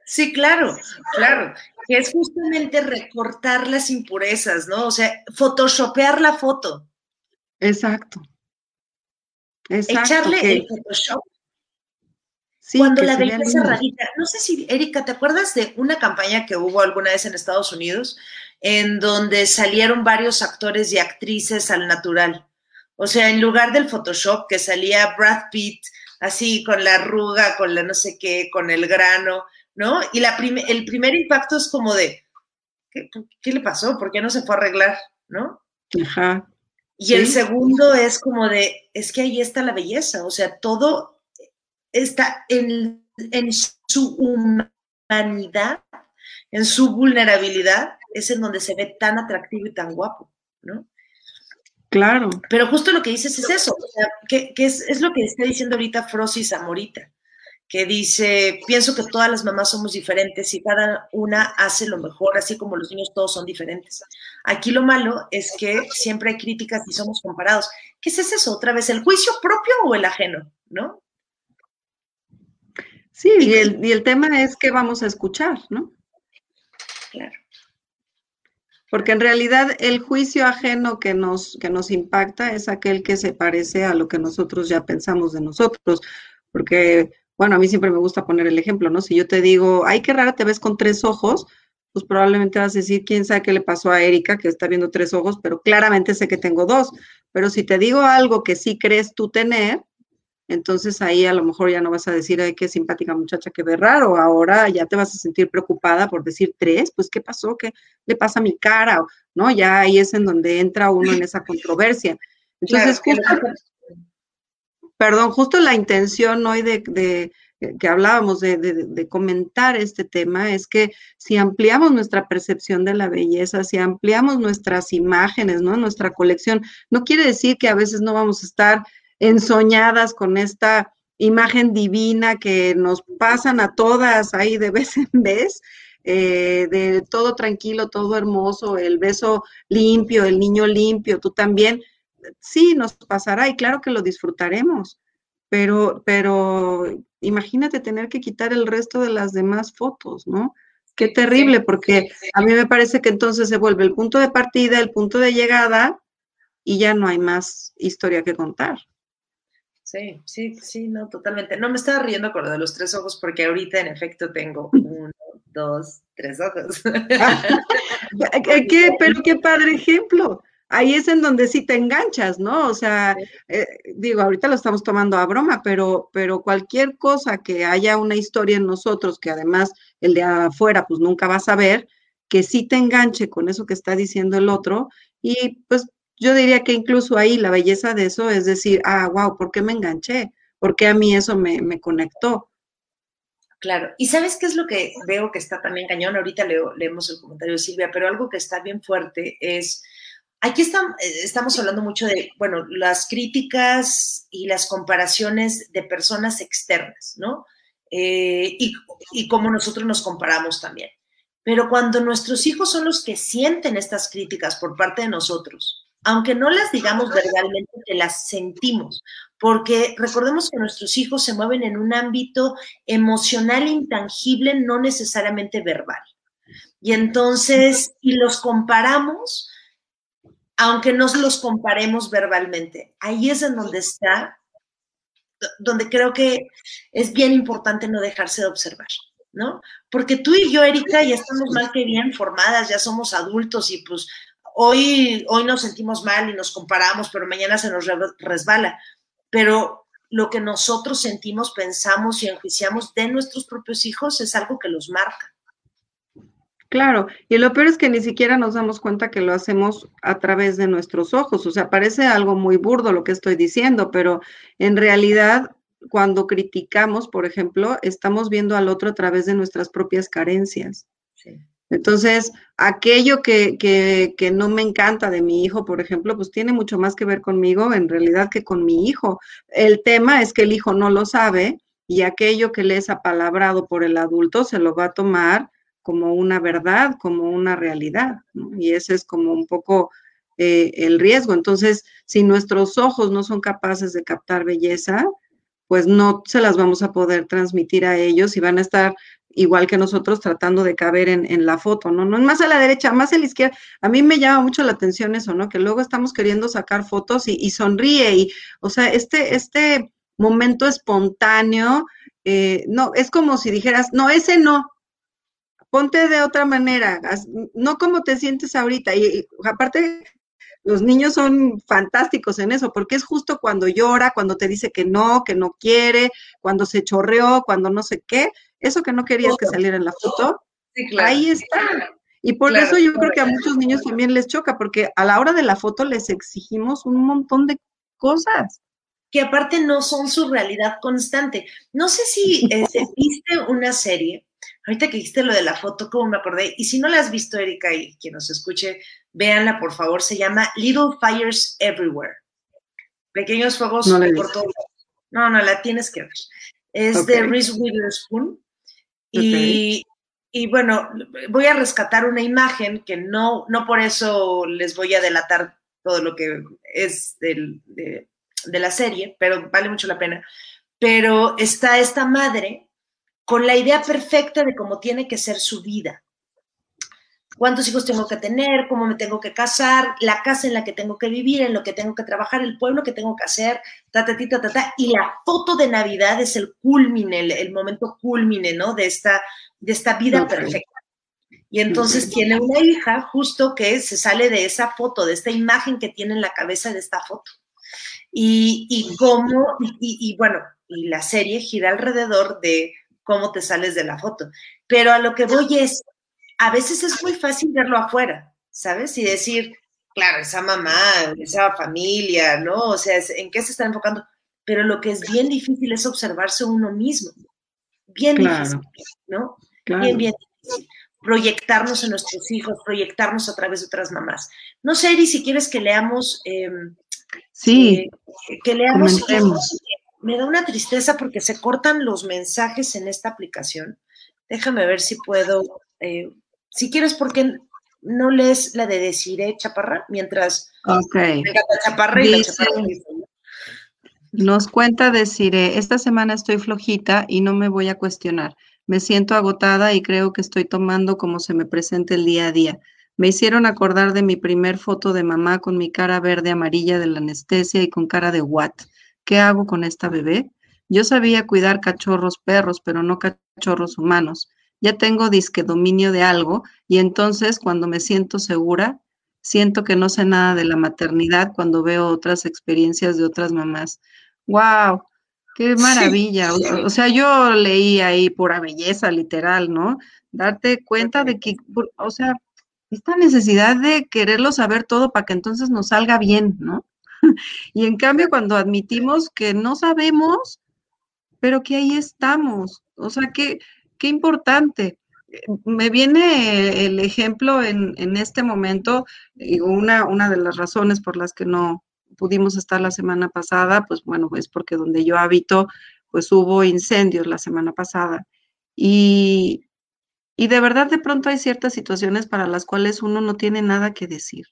Sí, claro, claro que es justamente recortar las impurezas, ¿no? O sea, photoshopear la foto. Exacto. Exacto Echarle el Photoshop. Sí, cuando la belleza radica. No sé si, Erika, ¿te acuerdas de una campaña que hubo alguna vez en Estados Unidos en donde salieron varios actores y actrices al natural? O sea, en lugar del Photoshop que salía Brad Pitt así con la arruga, con la no sé qué, con el grano, ¿no? Y la el primer impacto es como de, ¿qué, le pasó? ¿Por qué no se fue a arreglar? ¿No? Ajá. Y el segundo es como de, es que ahí está la belleza, o sea, todo está en, en su humanidad, en su vulnerabilidad, es en donde se ve tan atractivo y tan guapo, ¿no? Claro. Pero justo lo que dices es eso, o sea, que, es, es, lo que está diciendo ahorita Frosis Amorita que dice, pienso que todas las mamás somos diferentes y cada una hace lo mejor, así como los niños todos son diferentes. Aquí lo malo es que siempre hay críticas y somos comparados. ¿Qué es eso? Otra vez, ¿el juicio propio o el ajeno? ¿No? Sí, y el, y el tema es que vamos a escuchar, ¿no? Claro. Porque en realidad el juicio ajeno que nos, que nos impacta es aquel que se parece a lo que nosotros ya pensamos de nosotros. Porque bueno, a mí siempre me gusta poner el ejemplo, ¿no? Si yo te digo, ay, qué rara te ves con tres ojos, pues probablemente vas a decir, quién sabe qué le pasó a Erika, que está viendo tres ojos, pero claramente sé que tengo dos. Pero si te digo algo que sí crees tú tener, entonces ahí a lo mejor ya no vas a decir, ay, qué simpática muchacha que ve raro, ahora ya te vas a sentir preocupada por decir tres, pues qué pasó, qué le pasa a mi cara, ¿no? Ya ahí es en donde entra uno en esa controversia. Entonces, justo, perdón, justo la intención hoy de, que hablábamos de, comentar este tema es que si ampliamos nuestra percepción de la belleza, si ampliamos nuestras imágenes, ¿no? Nuestra colección, no quiere decir que a veces no vamos a estar ensoñadas con esta imagen divina que nos pasan a todas ahí de vez en vez, eh, de todo tranquilo, todo hermoso, el beso limpio, el niño limpio, tú también, sí, nos pasará y claro que lo disfrutaremos, pero, pero imagínate tener que quitar el resto de las demás fotos, ¿no? Qué terrible, porque a mí me parece que entonces se vuelve el punto de partida, el punto de llegada y ya no hay más historia que contar. Sí, sí, sí, no, totalmente. No me estaba riendo con lo de los tres ojos porque ahorita en efecto tengo uno, dos, tres ojos. ¿Qué, pero qué padre ejemplo. Ahí es en donde sí te enganchas, ¿no? O sea, eh, digo, ahorita lo estamos tomando a broma, pero, pero cualquier cosa que haya una historia en nosotros, que además el de afuera pues nunca va a saber, que sí te enganche con eso que está diciendo el otro, y pues yo diría que incluso ahí la belleza de eso es decir, ah, wow, ¿por qué me enganché? ¿Por qué a mí eso me, me conectó? Claro, y ¿sabes qué es lo que veo que está también cañón? Ahorita leo, leemos el comentario de Silvia, pero algo que está bien fuerte es, aquí está, eh, estamos hablando mucho de, bueno, las críticas y las comparaciones de personas externas, ¿no? Eh, y, y cómo nosotros nos comparamos también. Pero cuando nuestros hijos son los que sienten estas críticas por parte de nosotros, aunque no las digamos verbalmente, que las sentimos, porque recordemos que nuestros hijos se mueven en un ámbito emocional intangible, no necesariamente verbal. Y entonces, y los comparamos, aunque no los comparemos verbalmente, ahí es en donde está, donde creo que es bien importante no dejarse de observar. ¿no? Porque tú y yo, Erika, ya estamos más que bien formadas, ya somos adultos y pues hoy, hoy nos sentimos mal y nos comparamos, pero mañana se nos resbala. Pero lo que nosotros sentimos, pensamos y enjuiciamos de nuestros propios hijos es algo que los marca. Claro, y lo peor es que ni siquiera nos damos cuenta que lo hacemos a través de nuestros ojos. O sea, parece algo muy burdo lo que estoy diciendo, pero en realidad cuando criticamos, por ejemplo, estamos viendo al otro a través de nuestras propias carencias. Sí. Entonces, aquello que, que, que, no me encanta de mi hijo, por ejemplo, pues tiene mucho más que ver conmigo en realidad que con mi hijo. El tema es que el hijo no lo sabe y aquello que le es apalabrado por el adulto se lo va a tomar como una verdad, como una realidad. Y ese es como un poco eh, el riesgo. Entonces, si nuestros ojos no son capaces de captar belleza, pues no se las vamos a poder transmitir a ellos y van a estar igual que nosotros tratando de caber en, la foto, ¿no? No más a la derecha, más a la izquierda. A mí me llama mucho la atención eso, ¿no? Que luego estamos queriendo sacar fotos y, sonríe y, o sea, este, este momento espontáneo, eh, no, es como si dijeras, no, ese no, ponte de otra manera, no como te sientes ahorita. y aparte, los niños son fantásticos en eso, porque es justo cuando llora, cuando te dice que no, que no quiere, cuando se chorreó, cuando no sé qué, eso que no querías que saliera en la foto, ahí está. Y por eso yo creo que a muchos niños también les choca, porque a la hora de la foto les exigimos un montón de cosas. Que aparte no son su realidad constante. No sé si eh, viste una serie, ahorita que dijiste lo de la foto, como me acordé, y si no la has visto, Erika, y quien nos escuche, véanla, por favor, se llama Little Fires Everywhere. Pequeños fuegos por todo. No, no, la tienes que ver. Es de Reese Witherspoon y, bueno, voy a rescatar una imagen que no, no por eso les voy a delatar todo lo que es de, de la serie, pero vale mucho la pena. Pero está esta madre con la idea perfecta de cómo tiene que ser su vida. Cuántos hijos tengo que tener, cómo me tengo que casar, la casa en la que tengo que vivir, en lo que tengo que trabajar, el pueblo que tengo que hacer, ta, ta, ta, ta, ta. Y la foto de Navidad es el culmine, el, momento culmine, ¿no? De esta, de esta vida perfecta. Y entonces tiene una hija justo que se sale de esa foto, de esta imagen que tiene en la cabeza de esta foto. Y, y cómo, y, y bueno, y la serie gira alrededor de cómo te sales de la foto. Pero a lo que voy es, a veces es muy fácil verlo afuera, ¿sabes? Y decir, claro, esa mamá, esa familia, ¿no? O sea, ¿en qué se está enfocando? Pero lo que es bien difícil es observarse uno mismo. Bien difícil, ¿no? Bien, bien difícil. Proyectarnos en nuestros hijos, proyectarnos a través de otras mamás. No sé, Eri, si quieres que leamos. Em, sí. Eh, que leamos me da una tristeza porque se cortan los mensajes en esta aplicación. Déjame ver si puedo, eh, si quieres, porque no lees la de Desiree Chaparra mientras okay. Chaparra y la Chaparra. Nos cuenta Desiree, esta semana estoy flojita y no me voy a cuestionar. Me siento agotada y creo que estoy tomando como se me presente el día a día. Me hicieron acordar de mi primer foto de mamá con mi cara verde amarilla de la anestesia y con cara de what. ¿Qué hago con esta bebé? Yo sabía cuidar cachorros perros, pero no cachorros humanos. Ya tengo disque dominio de algo y entonces cuando me siento segura, siento que no sé nada de la maternidad cuando veo otras experiencias de otras mamás. ¡Wow! ¡Qué maravilla! O, sea, yo leí ahí pura belleza, literal, ¿no? Darte cuenta de que, o sea, esta necesidad de quererlo saber todo para que entonces nos salga bien, ¿no? y en cambio, cuando admitimos que no sabemos, pero que ahí estamos, o sea, qué importante. Me viene el ejemplo en, este momento, una, una de las razones por las que no pudimos estar la semana pasada, pues bueno, es porque donde yo habito, pues hubo incendios la semana pasada. Y, y de verdad de pronto hay ciertas situaciones para las cuales uno no tiene nada que decir.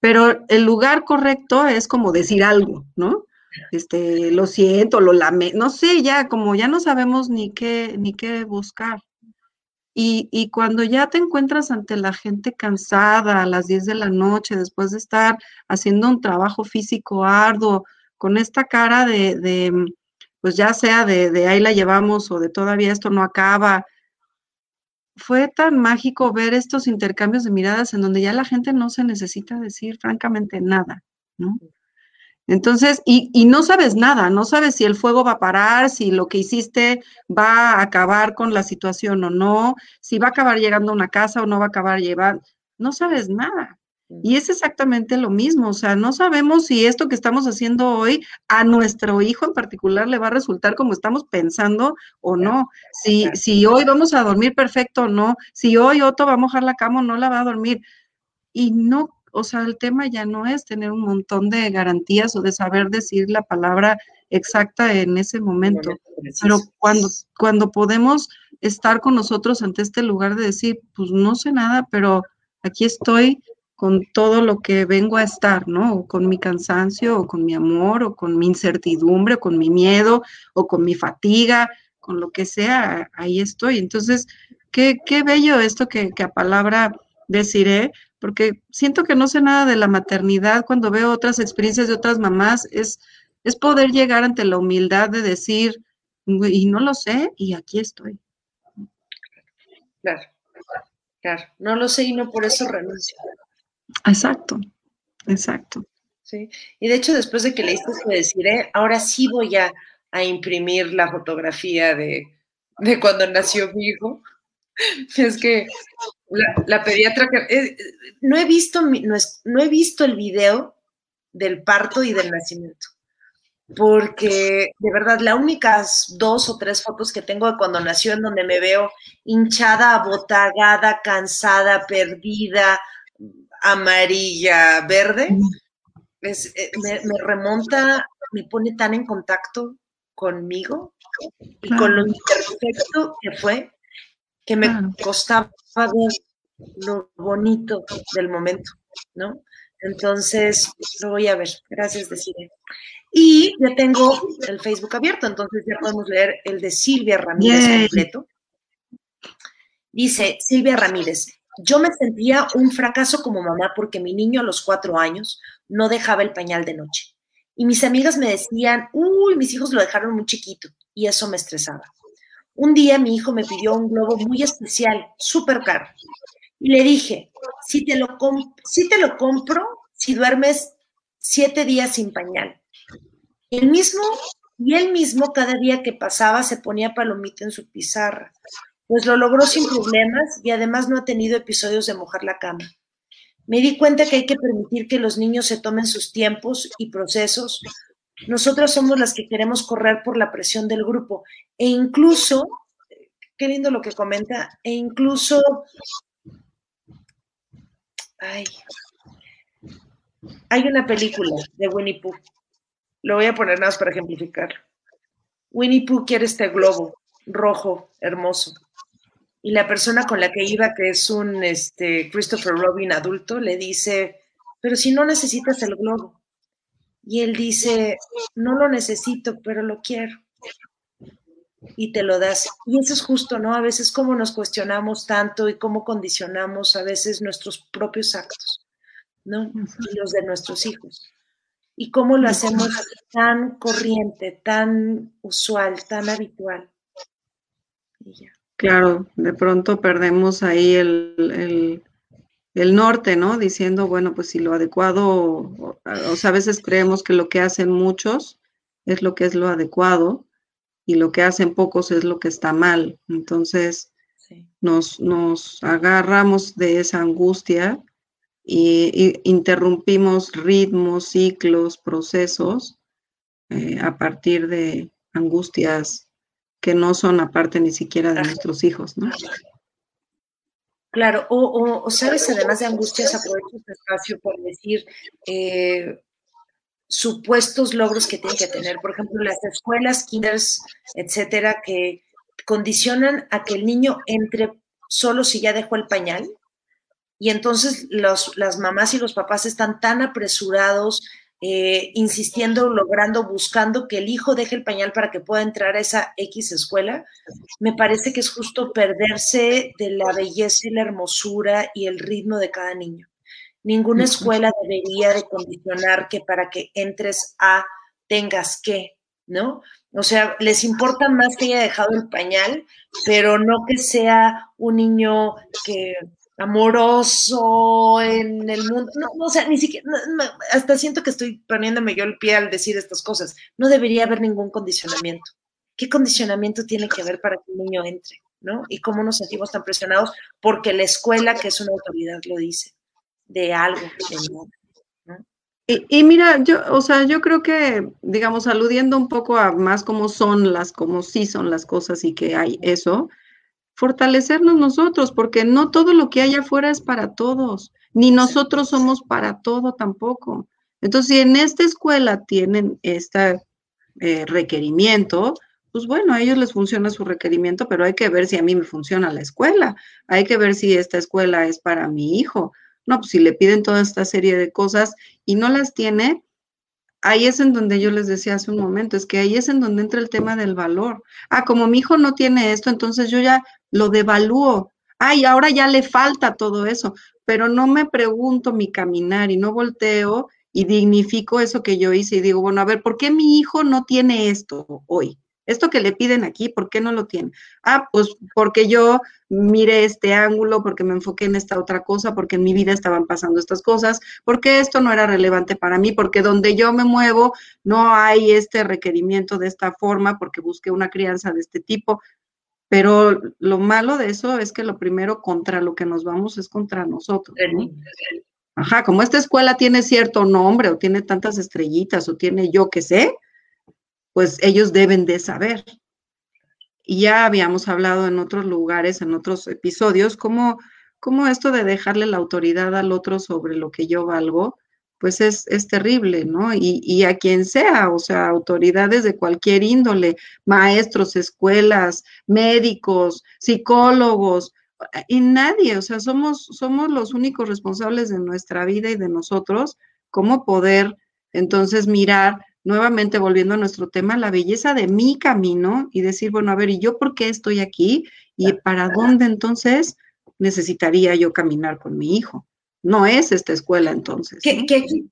Pero el lugar correcto es como decir algo, ¿no? Este, lo siento, lo lamento, no sé, ya como ya no sabemos ni qué, ni qué buscar. Y, y, cuando ya te encuentras ante la gente cansada a las 10 de la noche, después de estar haciendo un trabajo físico arduo, con esta cara de, de pues ya sea de, de ahí la llevamos o de todavía esto no acaba, fue tan mágico ver estos intercambios de miradas en donde ya la gente no se necesita decir francamente nada, ¿no? Entonces, y, y, no sabes nada, no sabes si el fuego va a parar, si lo que hiciste va a acabar con la situación o no, si va a acabar llegando a una casa o no va a acabar llevando, no sabes nada. Y es exactamente lo mismo, o sea, no sabemos si esto que estamos haciendo hoy a nuestro hijo en particular le va a resultar como estamos pensando o no, si, si hoy vamos a dormir perfecto o no, si hoy Otto va a mojar la cama o no la va a dormir. Y no, o sea, el tema ya no es tener un montón de garantías o de saber decir la palabra exacta en ese momento, pero cuando, cuando podemos estar con nosotros ante este lugar de decir, pues no sé nada, pero aquí estoy con todo lo que vengo a estar, ¿no? O con mi cansancio, o con mi amor, o con mi incertidumbre, o con mi miedo, o con mi fatiga, con lo que sea, ahí estoy. Entonces, qué, qué bello esto que, que a palabra deciré, porque siento que no sé nada de la maternidad cuando veo otras experiencias de otras mamás, es, es poder llegar ante la humildad de decir, y no lo sé, y aquí estoy. Claro, claro, no lo sé y no por eso renuncio. Exacto, exacto. Sí, y de hecho después de que leíste eso deciré, ahora sí voy a, imprimir la fotografía de, cuando nació mi hijo. Es que la, pediatra, eh, no, he visto, no, no he visto el video del parto y del nacimiento, porque de verdad las únicas dos o tres fotos que tengo de cuando nació en donde me veo hinchada, abotagada, cansada, perdida, amarilla, verde, eh, me, remonta, me pone tan en contacto conmigo y con lo imperfecto que fue, que me costaba ver lo bonito del momento, ¿no? Entonces, lo voy a ver. Gracias, Decide. Y ya tengo el Facebook abierto, entonces ya podemos leer el de Silvia Ramírez completo. Dice Silvia Ramírez, yo me sentía un fracaso como mamá porque mi niño a los cuatro años no dejaba el pañal de noche. Y mis amigas me decían, uy, mis hijos lo dejaron muy chiquito. Y eso me estresaba. Un día mi hijo me pidió un globo muy especial, súper caro. Y le dije, si te, lo compro, si duermes siete días sin pañal. El mismo, y él mismo cada día que pasaba se ponía palomita en su pizarra pues lo logró sin problemas y además no ha tenido episodios de mojar la cama. Me di cuenta que hay que permitir que los niños se tomen sus tiempos y procesos. Nosotros somos las que queremos correr por la presión del grupo e incluso, qué lindo lo que comenta, e incluso, ay, hay una película de Winnie Pooh, lo voy a poner más para ejemplificar. Winnie Pooh quiere este globo rojo, hermoso. Y la persona con la que iba, que es un este, Christopher Robin adulto, le dice, pero si no necesitas el globo. Y él dice, no lo necesito, pero lo quiero. Y te lo das. Y eso es justo, ¿no? A veces cómo nos cuestionamos tanto y cómo condicionamos a veces nuestros propios actos, ¿no? Y los de nuestros hijos. Y cómo lo hacemos tan corriente, tan usual, tan habitual. Claro, de pronto perdemos ahí el, el, norte, ¿no? Diciendo, bueno, pues si lo adecuado, o, sea, a veces creemos que lo que hacen muchos es lo que es lo adecuado y lo que hacen pocos es lo que está mal. Entonces, nos, nos agarramos de esa angustia y, interrumpimos ritmos, ciclos, procesos eh, a partir de angustias que no son aparte ni siquiera de nuestros hijos, ¿no? Claro, o, sabes, además de angustias, aprovecho este espacio por decir eh, supuestos logros que tienen que tener. Por ejemplo, las escuelas, kinders, etcétera, que condicionan a que el niño entre solo si ya dejó el pañal. Y entonces los, las mamás y los papás están tan apresurados eh, insistiendo, logrando, buscando que el hijo deje el pañal para que pueda entrar a esa X escuela, me parece que es justo perderse de la belleza y la hermosura y el ritmo de cada niño. Ninguna escuela debería de condicionar que para que entres a tengas que, ¿no? O sea, les importa más que haya dejado el pañal, pero no que sea un niño que amoroso en el mundo. No, o sea, ni siquiera, hasta siento que estoy poniéndome yo el pie al decir estas cosas. No debería haber ningún condicionamiento. ¿Qué condicionamiento tiene que haber para que un niño entre? ¿no? Y cómo nos sentimos tan presionados porque la escuela, que es una autoridad, lo dice, de algo, Y, y, mira, yo, o sea, yo creo que, digamos, aludiendo un poco a más cómo son las, cómo sí son las cosas y que hay eso, fortalecernos nosotros, porque no todo lo que hay afuera es para todos, ni nosotros somos para todo tampoco. Entonces, si en esta escuela tienen este eh, requerimiento, pues bueno, a ellos les funciona su requerimiento, pero hay que ver si a mí me funciona la escuela, hay que ver si esta escuela es para mi hijo. No, pues si le piden toda esta serie de cosas y no las tiene, ahí es en donde yo les decía hace un momento, es que ahí es en donde entra el tema del valor. Ah, como mi hijo no tiene esto, entonces yo ya lo devalúo. Ay, ahora ya le falta todo eso, pero no me pregunto mi caminar y no volteo y dignifico eso que yo hice y digo, bueno, a ver, ¿por qué mi hijo no tiene esto hoy? Esto que le piden aquí, ¿por qué no lo tiene? Ah, pues porque yo mire este ángulo, porque me enfoqué en esta otra cosa, porque en mi vida estaban pasando estas cosas, porque esto no era relevante para mí, porque donde yo me muevo no hay este requerimiento de esta forma, porque busqué una crianza de este tipo. Pero lo malo de eso es que lo primero contra lo que nos vamos es contra nosotros. Ajá, como esta escuela tiene cierto nombre o tiene tantas estrellitas o tiene yo que sé, pues ellos deben de saber. Y ya habíamos hablado en otros lugares, en otros episodios, cómo, cómo esto de dejarle la autoridad al otro sobre lo que yo valgo, pues es, es terrible, ¿no? Y, y, a quien sea, o sea, autoridades de cualquier índole, maestros, escuelas, médicos, psicólogos, y nadie, o sea, somos, somos los únicos responsables de nuestra vida y de nosotros, cómo poder entonces mirar nuevamente volviendo a nuestro tema, la belleza de mi camino y decir, bueno, a ver, ¿y yo por qué estoy aquí? ¿Y para dónde entonces necesitaría yo caminar con mi hijo? No es esta escuela entonces. Que, aquí,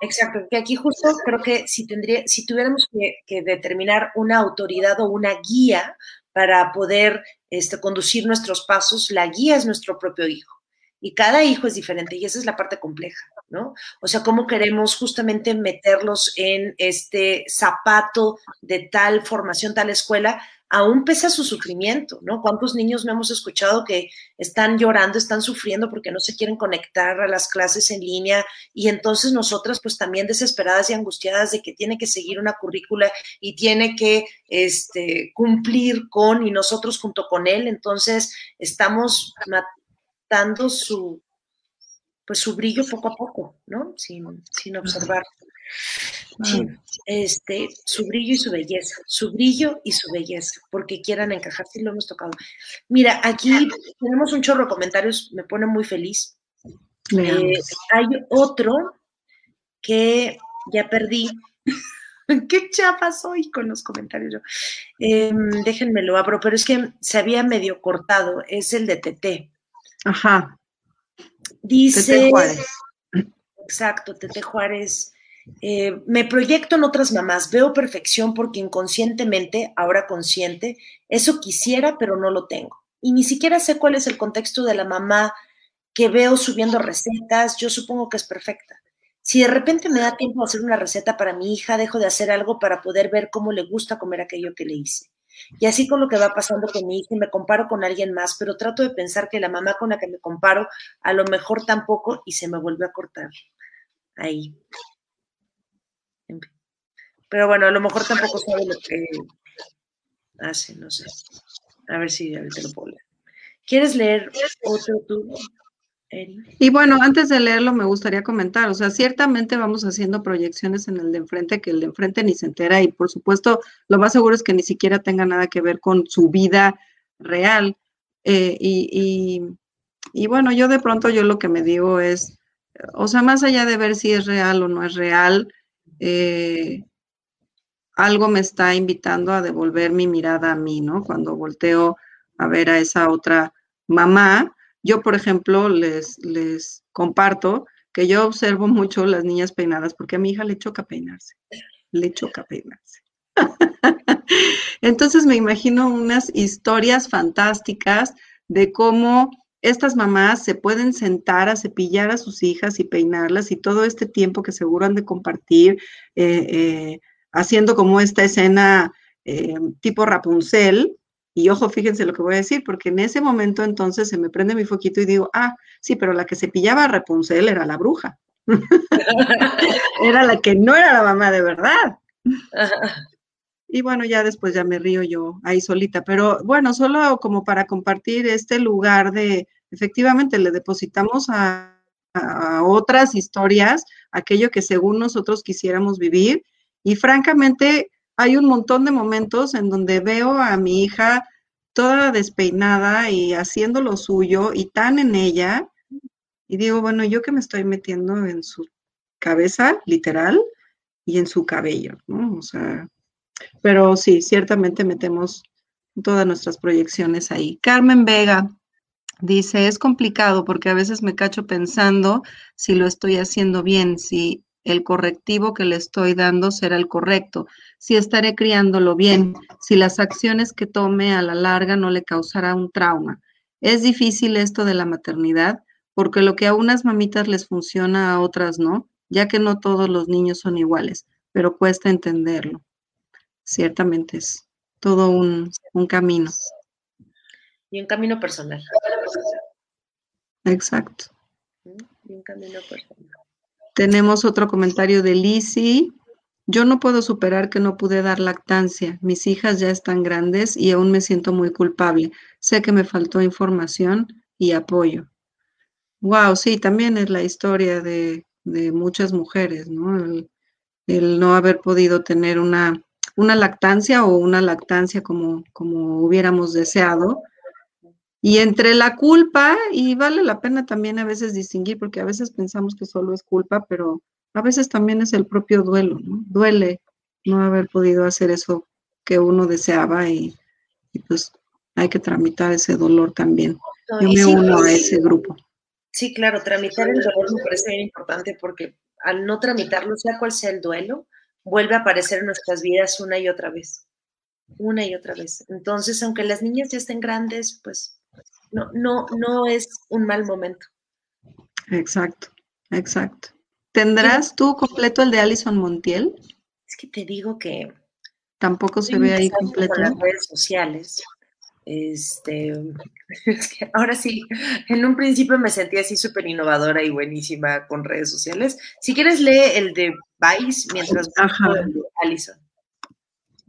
exacto, que aquí justo creo que si, tendría, si tuviéramos que, determinar una autoridad o una guía para poder este, conducir nuestros pasos, la guía es nuestro propio hijo. Y cada hijo es diferente y esa es la parte compleja, ¿no? O sea, cómo queremos justamente meterlos en este zapato de tal formación, tal escuela, aún pese a su sufrimiento, ¿no? ¿Cuántos niños no hemos escuchado que están llorando, están sufriendo porque no se quieren conectar a las clases en línea y entonces nosotras pues también desesperadas y angustiadas de que tiene que seguir una currícula y tiene que este, cumplir con y nosotros junto con él, entonces estamos dando su, pues su brillo poco a poco, ¿no? Sin, sin observar. Sí, este, su brillo y su belleza, su brillo y su belleza, porque quieran encajar, sí lo hemos tocado. Mira, aquí tenemos un chorro de comentarios, me pone muy feliz. Eh, hay otro que ya perdí. Qué chapa soy con los comentarios. Yo. Em, déjenme lo abro, pero es que se había medio cortado. Es el de TT. Ajá. Dice. Juárez. Exacto, Tete Juárez. Eh, me proyecto en otras mamás, veo perfección porque inconscientemente, ahora consciente, eso quisiera, pero no lo tengo. Y ni siquiera sé cuál es el contexto de la mamá que veo subiendo recetas, yo supongo que es perfecta. Si de repente me da tiempo de hacer una receta para mi hija, dejo de hacer algo para poder ver cómo le gusta comer aquello que le hice. Y así con lo que va pasando con mi hija, me comparo con alguien más, pero trato de pensar que la mamá con la que me comparo, a lo mejor tampoco, y se me vuelve a cortar. Ahí. Pero bueno, a lo mejor tampoco sabe lo que hace, no sé. A ver si ahorita lo puedo leer. ¿Quieres leer otro tú? Y bueno, antes de leerlo me gustaría comentar, o sea, ciertamente vamos haciendo proyecciones en el de enfrente que el de enfrente ni se entera y por supuesto lo más seguro es que ni siquiera tenga nada que ver con su vida real. Eh, y, y, bueno, yo de pronto yo lo que me digo es, o sea, más allá de ver si es real o no es real, eh, algo me está invitando a devolver mi mirada a mí, ¿no? Cuando volteo a ver a esa otra mamá yo, por ejemplo, les, les comparto que yo observo mucho las niñas peinadas porque a mi hija le choca peinarse, le choca peinarse. Entonces me imagino unas historias fantásticas de cómo estas mamás se pueden sentar a cepillar a sus hijas y peinarlas y todo este tiempo que seguro han de compartir eh, eh, haciendo como esta escena eh, tipo Rapunzel, y ojo, fíjense lo que voy a decir, porque en ese momento entonces se me prende mi foquito y digo, ah, sí, pero la que se pillaba a Rapunzel era la bruja. era la que no era la mamá de verdad. y bueno, ya después ya me río yo ahí solita, pero bueno, solo como para compartir este lugar de, efectivamente, le depositamos a, a otras historias aquello que según nosotros quisiéramos vivir y francamente hay un montón de momentos en donde veo a mi hija toda despeinada y haciendo lo suyo y tan en ella, y digo, bueno, yo que me estoy metiendo en su cabeza, literal, y en su cabello, ¿no? O sea, pero sí, ciertamente metemos todas nuestras proyecciones ahí. Carmen Vega dice, es complicado porque a veces me cacho pensando si lo estoy haciendo bien, si el correctivo que le estoy dando será el correcto, si estaré criándolo bien, si las acciones que tome a la larga no le causará un trauma. Es difícil esto de la maternidad porque lo que a unas mamitas les funciona a otras no, ya que no todos los niños son iguales, pero cuesta entenderlo. Ciertamente es todo un, un camino. Y un camino personal. Exacto. Y un camino personal. Tenemos otro comentario de Lizzie. Yo no puedo superar que no pude dar lactancia. Mis hijas ya están grandes y aún me siento muy culpable. Sé que me faltó información y apoyo. Wow, sí, también es la historia de, muchas mujeres, ¿no? El, no haber podido tener una, una lactancia o una lactancia como, como hubiéramos deseado y entre la culpa, y vale la pena también a veces distinguir, porque a veces pensamos que solo es culpa, pero a veces también es el propio duelo, ¿no? Duele no haber podido hacer eso que uno deseaba y, pues hay que tramitar ese dolor también. Yo me uno a ese grupo. Sí, claro, tramitar el dolor me parece bien importante porque al no tramitarlo, sea cual sea el duelo, vuelve a aparecer en nuestras vidas una y otra vez. Una y otra vez. Entonces, aunque las niñas ya estén grandes, pues no, no, no es un mal momento. Exacto, exacto. ¿Tendrás tú completo el de Alison Montiel? Es que te digo que tampoco se ve ahí completo. En las redes sociales. Este, es que ahora sí, en un principio me sentí así súper innovadora y buenísima con redes sociales. Si quieres, lee el de Vice mientras Ajá. el de Alison.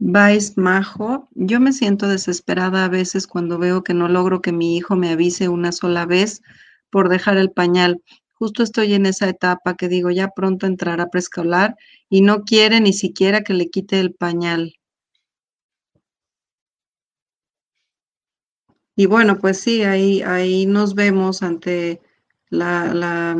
Vais Majo, yo me siento desesperada a veces cuando veo que no logro que mi hijo me avise una sola vez por dejar el pañal. justo estoy en esa etapa que digo, ya pronto entrará a preescolar y no quiere ni siquiera que le quite el pañal. Y bueno, pues sí, ahí, ahí nos vemos ante la, la,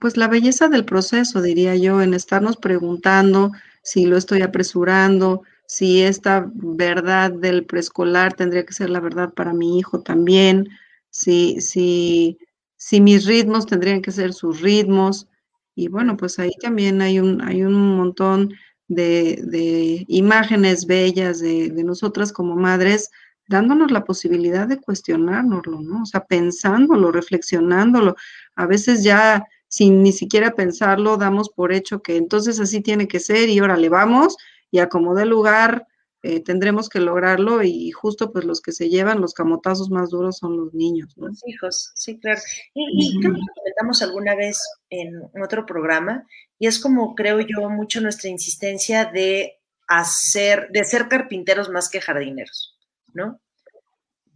pues la belleza del proceso, diría yo, en estarnos preguntando si lo estoy apresurando, si esta verdad del preescolar tendría que ser la verdad para mi hijo también, si, si, si mis ritmos tendrían que ser sus ritmos. Y bueno, pues ahí también hay un, hay un montón de, de imágenes bellas de, de nosotras como madres dándonos la posibilidad de cuestionárnoslo, ¿no? O sea, pensándolo, reflexionándolo. A veces ya sin ni siquiera pensarlo damos por hecho que entonces así tiene que ser y ahora le vamos y a como lugar eh, tendremos que lograrlo y justo pues los que se llevan los camotazos más duros son los niños, ¿no? Los hijos, sí, claro. Y, y creo que lo comentamos alguna vez en otro programa y es como creo yo mucho nuestra insistencia de hacer, de ser carpinteros más que jardineros. ¿no?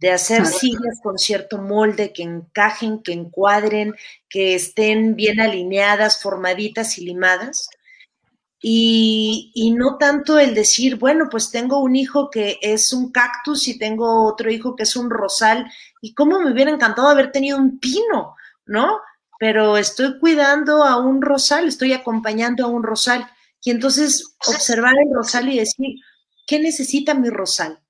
De hacer sillas con cierto molde, que encajen, que encuadren, que estén bien alineadas, formaditas y limadas. Y, y, no tanto el decir, bueno, pues tengo un hijo que es un cactus y tengo otro hijo que es un rosal, y cómo me hubiera encantado haber tenido un pino, ¿no? Pero estoy cuidando a un rosal, estoy acompañando a un rosal, y entonces observar el rosal y decir, ¿qué necesita mi rosal?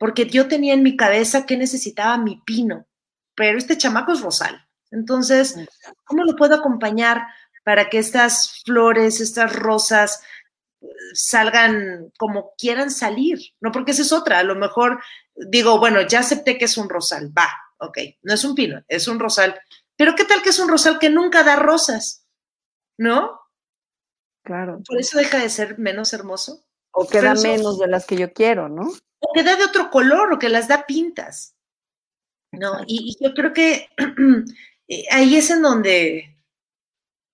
Porque yo tenía en mi cabeza que necesitaba mi pino, pero este chamaco es rosal. Entonces, ¿cómo lo puedo acompañar para que estas flores, estas rosas salgan como quieran salir? No, porque esa es otra. A lo mejor digo, bueno, ya acepté que es un rosal, va, ok, no es un pino, es un rosal. Pero ¿qué tal que es un rosal que nunca da rosas? ¿No? Claro. Por eso deja de ser menos hermoso. O queda menos de las que yo quiero, ¿no? o que da de otro color o que las da pintas. ¿no? Y, yo creo que eh, ahí es en donde,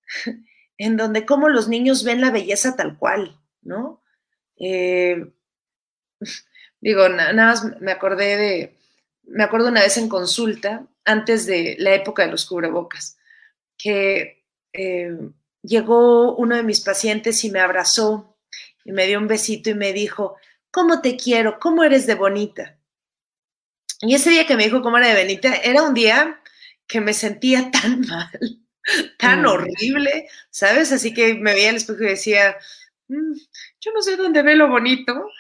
en donde como los niños ven la belleza tal cual, ¿no? Eh, digo, nada más me acordé de, me acuerdo una vez en consulta, antes de la época de los cubrebocas, que eh, llegó uno de mis pacientes y me abrazó y me dio un besito y me dijo, cómo te quiero, cómo eres de bonita. Y ese día que me dijo cómo era de bonita, era un día que me sentía tan mal, tan mm. horrible, ¿sabes? Así que me veía al espejo y decía, mm, yo no sé dónde ve lo bonito.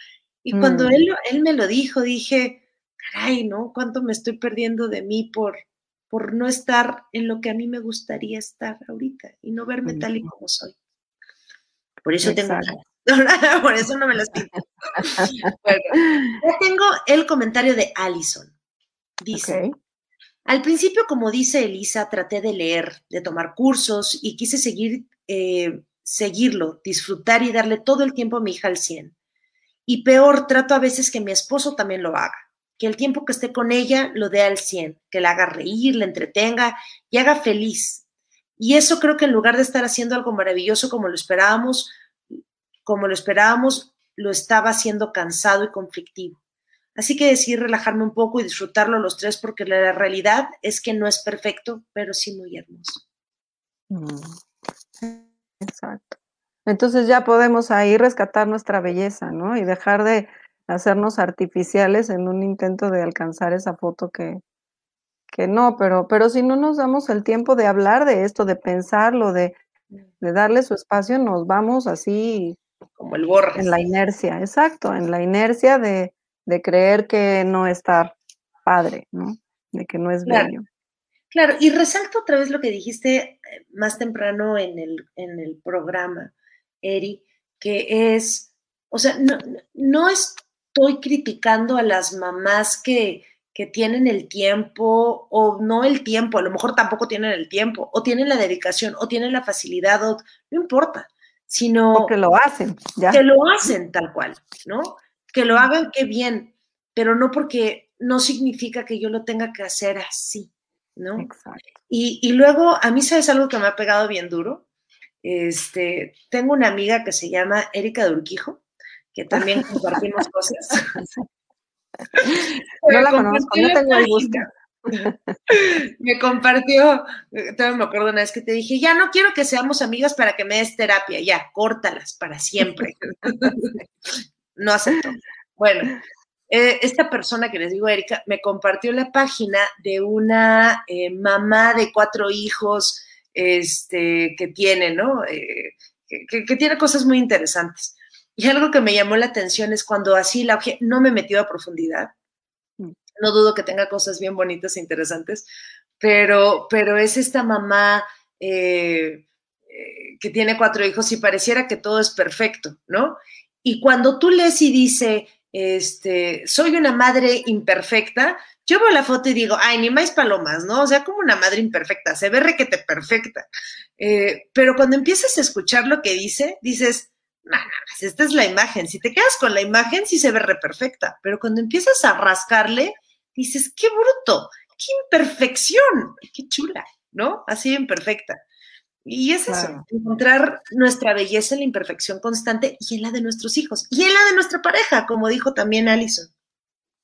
Y cuando mm. él, él me lo dijo, dije, caray, ¿no? ¿Cuánto me estoy perdiendo de mí por, por no estar en lo que a mí me gustaría estar ahorita y no verme tal y como soy? Por eso tengo Por eso no me las pinto. ya tengo el comentario de Allison. Dice, al principio, como dice Elisa, traté de leer, de tomar cursos y quise seguir, eh, seguirlo, disfrutar y darle todo el tiempo a mi hija al 100. Y peor, trato a veces que mi esposo también lo haga, que el tiempo que esté con ella lo dé al 100, que la haga reír, la entretenga y haga feliz. Y eso creo que en lugar de estar haciendo algo maravilloso como lo esperábamos, como lo esperábamos, lo estaba haciendo cansado y conflictivo. Así que decidí relajarme un poco y disfrutarlo los tres porque la realidad es que no es perfecto, pero sí muy hermoso. Mm, exacto. Entonces ya podemos ahí rescatar nuestra belleza, ¿no? Y dejar de hacernos artificiales en un intento de alcanzar esa foto que, que no, pero, pero si no nos damos el tiempo de hablar de esto, de pensarlo, de, de darle su espacio, nos vamos así como el borras. En la inercia, exacto, en la inercia de, creer que no está padre, ¿no? De que no es bello. Claro, y resalto otra vez lo que dijiste eh, más temprano en el, en el programa, Eri, que es, o sea, no, no estoy criticando a las mamás que, que tienen el tiempo o no el tiempo, a lo mejor tampoco tienen el tiempo, o tienen la dedicación, o tienen la facilidad, o, no importa sino que lo hacen, ya. que lo hacen tal cual, ¿no? Que lo hagan qué bien, pero no porque no significa que yo lo tenga que hacer así, ¿no? Exacto. Y, y luego, a mí, ¿sabes algo que me ha pegado bien duro? Este, tengo una amiga que se llama Erika Durquijo, que también compartimos cosas. no la conozco, no tengo el gusto. me compartió, todavía me acuerdo una vez que te dije, ya no quiero que seamos amigas para que me des terapia, ya, córtalas para siempre. no acepto. Bueno, eh, esta persona que les digo, Erika, me compartió la página de una eh, mamá de cuatro hijos este, que tiene, ¿no? Eh, que, tiene cosas muy interesantes. Y algo que me llamó la atención es cuando así la no me metió a profundidad. No dudo que tenga cosas bien bonitas e interesantes, pero, pero es esta mamá que tiene cuatro hijos y pareciera que todo es perfecto, ¿no? Y cuando tú lees y dice, este, soy una madre imperfecta, yo veo la foto y digo, ay, ni más palomas, ¿no? O sea, como una madre imperfecta, se ve requete perfecta. Eh, pero cuando empiezas a escuchar lo que dice, dices, no, no, esta es la imagen. Si te quedas con la imagen, sí se ve re perfecta. Pero cuando empiezas a rascarle, dices, qué bruto, qué imperfección, qué chula, ¿no? Así imperfecta. Y es eso, encontrar nuestra belleza en la imperfección constante y en la de nuestros hijos y en la de nuestra pareja, como dijo también Alison.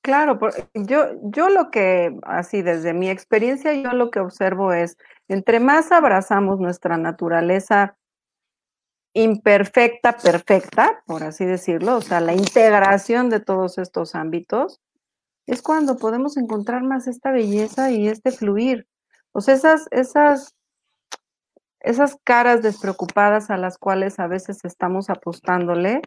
Claro, yo, yo lo que, así desde mi experiencia, yo lo que observo es, entre más abrazamos nuestra naturaleza imperfecta, perfecta, por así decirlo, o sea, la integración de todos estos ámbitos, es cuando podemos encontrar más esta belleza y este fluir. O sea, esas, esas esas caras despreocupadas a las cuales a veces estamos apostándole,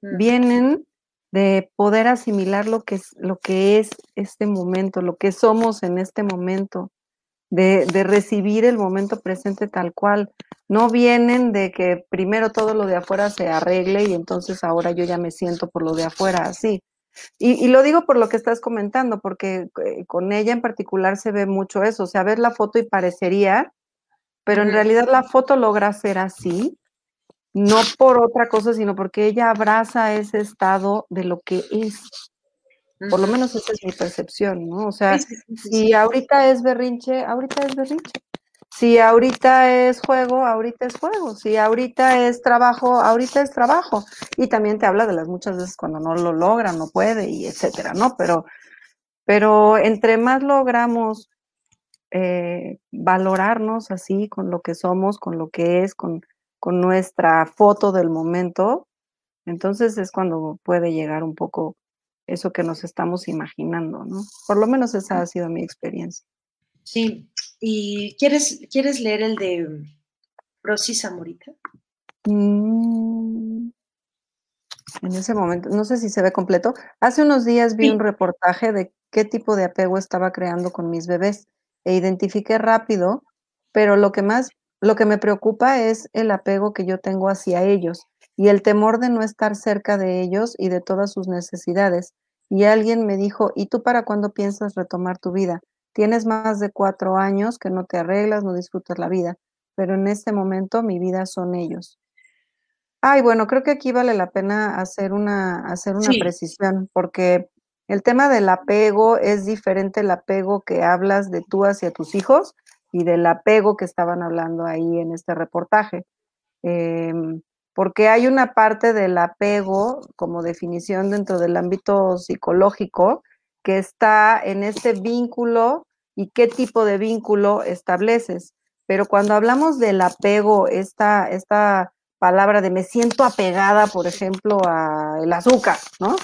vienen de poder asimilar lo que es, lo que es este momento, lo que somos en este momento, de, de, recibir el momento presente tal cual. No vienen de que primero todo lo de afuera se arregle y entonces ahora yo ya me siento por lo de afuera así. Y, y lo digo por lo que estás comentando, porque eh, con ella en particular se ve mucho eso, o sea, ver la foto y parecería pero en realidad la foto logra ser así, no por otra cosa, sino porque ella abraza ese estado de lo que es. Por lo menos esa es mi percepción, ¿no? O sea, si ahorita es berrinche, ahorita es berrinche. Si ahorita es juego, ahorita es juego. Si ahorita es trabajo, ahorita es trabajo. Y también te habla de las muchas veces cuando no lo logra, no puede y etcétera, ¿no? Pero, pero entre más logramos eh, valorarnos así con lo que somos, con lo que es, con, con nuestra foto del momento, entonces es cuando puede llegar un poco eso que nos estamos imaginando, ¿no? Por lo menos esa ha sido mi experiencia. Sí, ¿y quieres, quieres leer el de Rosy Zamorita? Mm, en ese momento, no sé si se ve completo. Hace unos días vi un reportaje de qué tipo de apego estaba creando con mis bebés e identifiqué rápido, pero lo que más, lo que me preocupa es el apego que yo tengo hacia ellos y el temor de no estar cerca de ellos y de todas sus necesidades. Y alguien me dijo, ¿y tú para cuándo piensas retomar tu vida? Tienes más de cuatro años que no te arreglas, no disfrutas la vida, pero en este momento mi vida son ellos. Ay, bueno, creo que aquí vale la pena hacer una, hacer una precisión, porque el tema del apego es diferente el apego que hablas de tú hacia tus hijos y del apego que estaban hablando ahí en este reportaje. Em, porque hay una parte del apego como definición dentro del ámbito psicológico que está en este vínculo y qué tipo de vínculo estableces. Pero cuando hablamos del apego, esta, esta palabra de me siento apegada, por ejemplo, al azúcar, ¿no?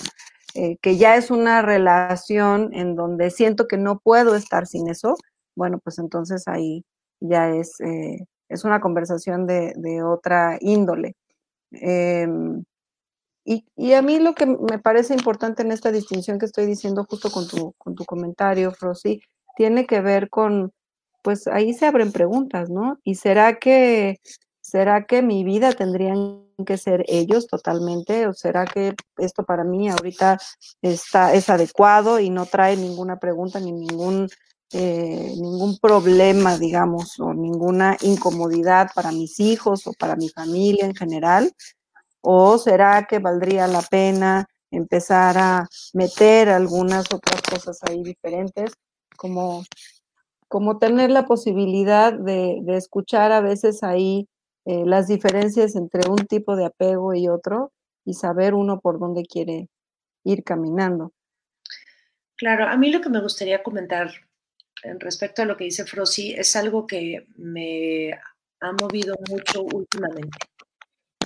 Eh, que ya es una relación en donde siento que no puedo estar sin eso, bueno, pues entonces ahí ya es, eh, es una conversación de, otra índole. Em, y, a mí lo que me parece importante en esta distinción que estoy diciendo justo con tu, con tu comentario, Rosy, tiene que ver con, pues ahí se abren preguntas, ¿no? ¿Y será que ¿Será que mi vida tendrían que ser ellos totalmente? ¿O será que esto para mí ahorita está, es adecuado y no trae ninguna pregunta ni ningún, eh, ningún problema, digamos, o ninguna incomodidad para mis hijos o para mi familia en general? ¿O será que valdría la pena empezar a meter algunas otras cosas ahí diferentes, como, como tener la posibilidad de, escuchar a veces ahí eh, las diferencias entre un tipo de apego y otro y saber uno por dónde quiere ir caminando. Claro, a mí lo que me gustaría comentar respecto a lo que dice Frosy, es algo que me ha movido mucho últimamente.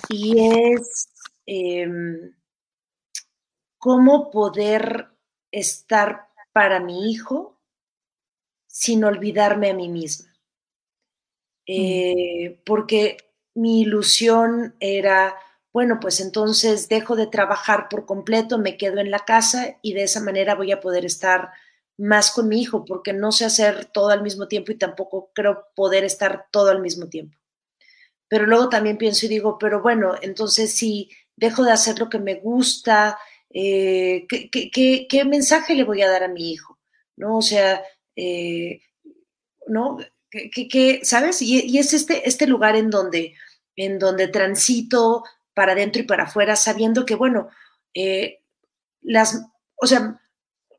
Y es em, cómo poder estar para mi hijo sin olvidarme a mí misma. Mm. Eh, porque mi ilusión era, bueno, pues entonces dejo de trabajar por completo, me quedo en la casa y de esa manera voy a poder estar más con mi hijo, porque no sé hacer todo al mismo tiempo y tampoco creo poder estar todo al mismo tiempo. Pero luego también pienso y digo, pero bueno, entonces si dejo de hacer lo que me gusta, eh, ¿qué, mensaje le voy a dar a mi hijo? ¿No? O sea, eh, ¿no? ¿Qué, sabes Y, es este, este lugar en donde, en donde transito para adentro y para afuera, sabiendo que, bueno, eh, las, o sea,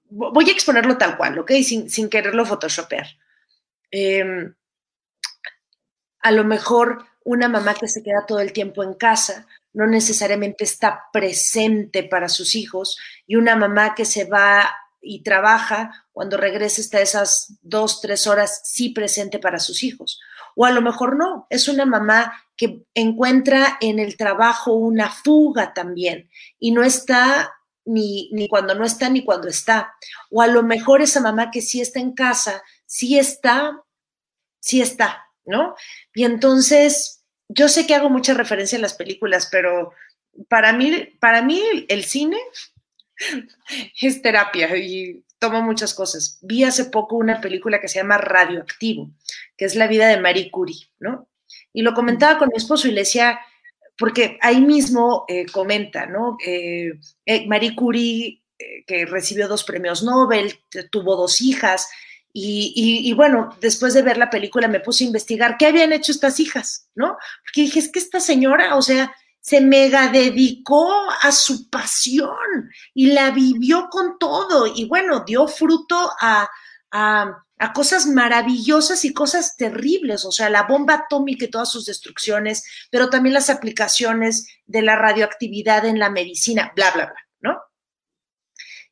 voy a exponerlo tal cual, ¿ok? Sin, sin quererlo photoshopear. Em, a lo mejor una mamá que se queda todo el tiempo en casa no necesariamente está presente para sus hijos y una mamá que se va y trabaja, cuando regresa está esas dos, tres horas sí presente para sus hijos. O a lo mejor no, es una mamá que encuentra en el trabajo una fuga también y no está ni, ni cuando no está ni cuando está. O a lo mejor esa mamá que sí está en casa, sí está, sí está, ¿no? Y entonces, yo sé que hago mucha referencia en las películas, pero para mí, para mí el cine es terapia y tomo muchas cosas. Vi hace poco una película que se llama Radioactivo, que es la vida de Marie Curie, ¿no? Y lo comentaba con mi esposo y le decía, porque ahí mismo eh, comenta, ¿no? Eh, eh, Marie Curie, que recibió dos premios Nobel, tuvo dos hijas, y, bueno, después de ver la película me puse a investigar qué habían hecho estas hijas, ¿no? Porque dije, es que esta señora, o sea, se mega dedicó a su pasión y la vivió con todo y bueno, dio fruto a, cosas maravillosas y cosas terribles, o sea, la bomba atómica y todas sus destrucciones, pero también las aplicaciones de la radioactividad en la medicina, bla, bla, bla.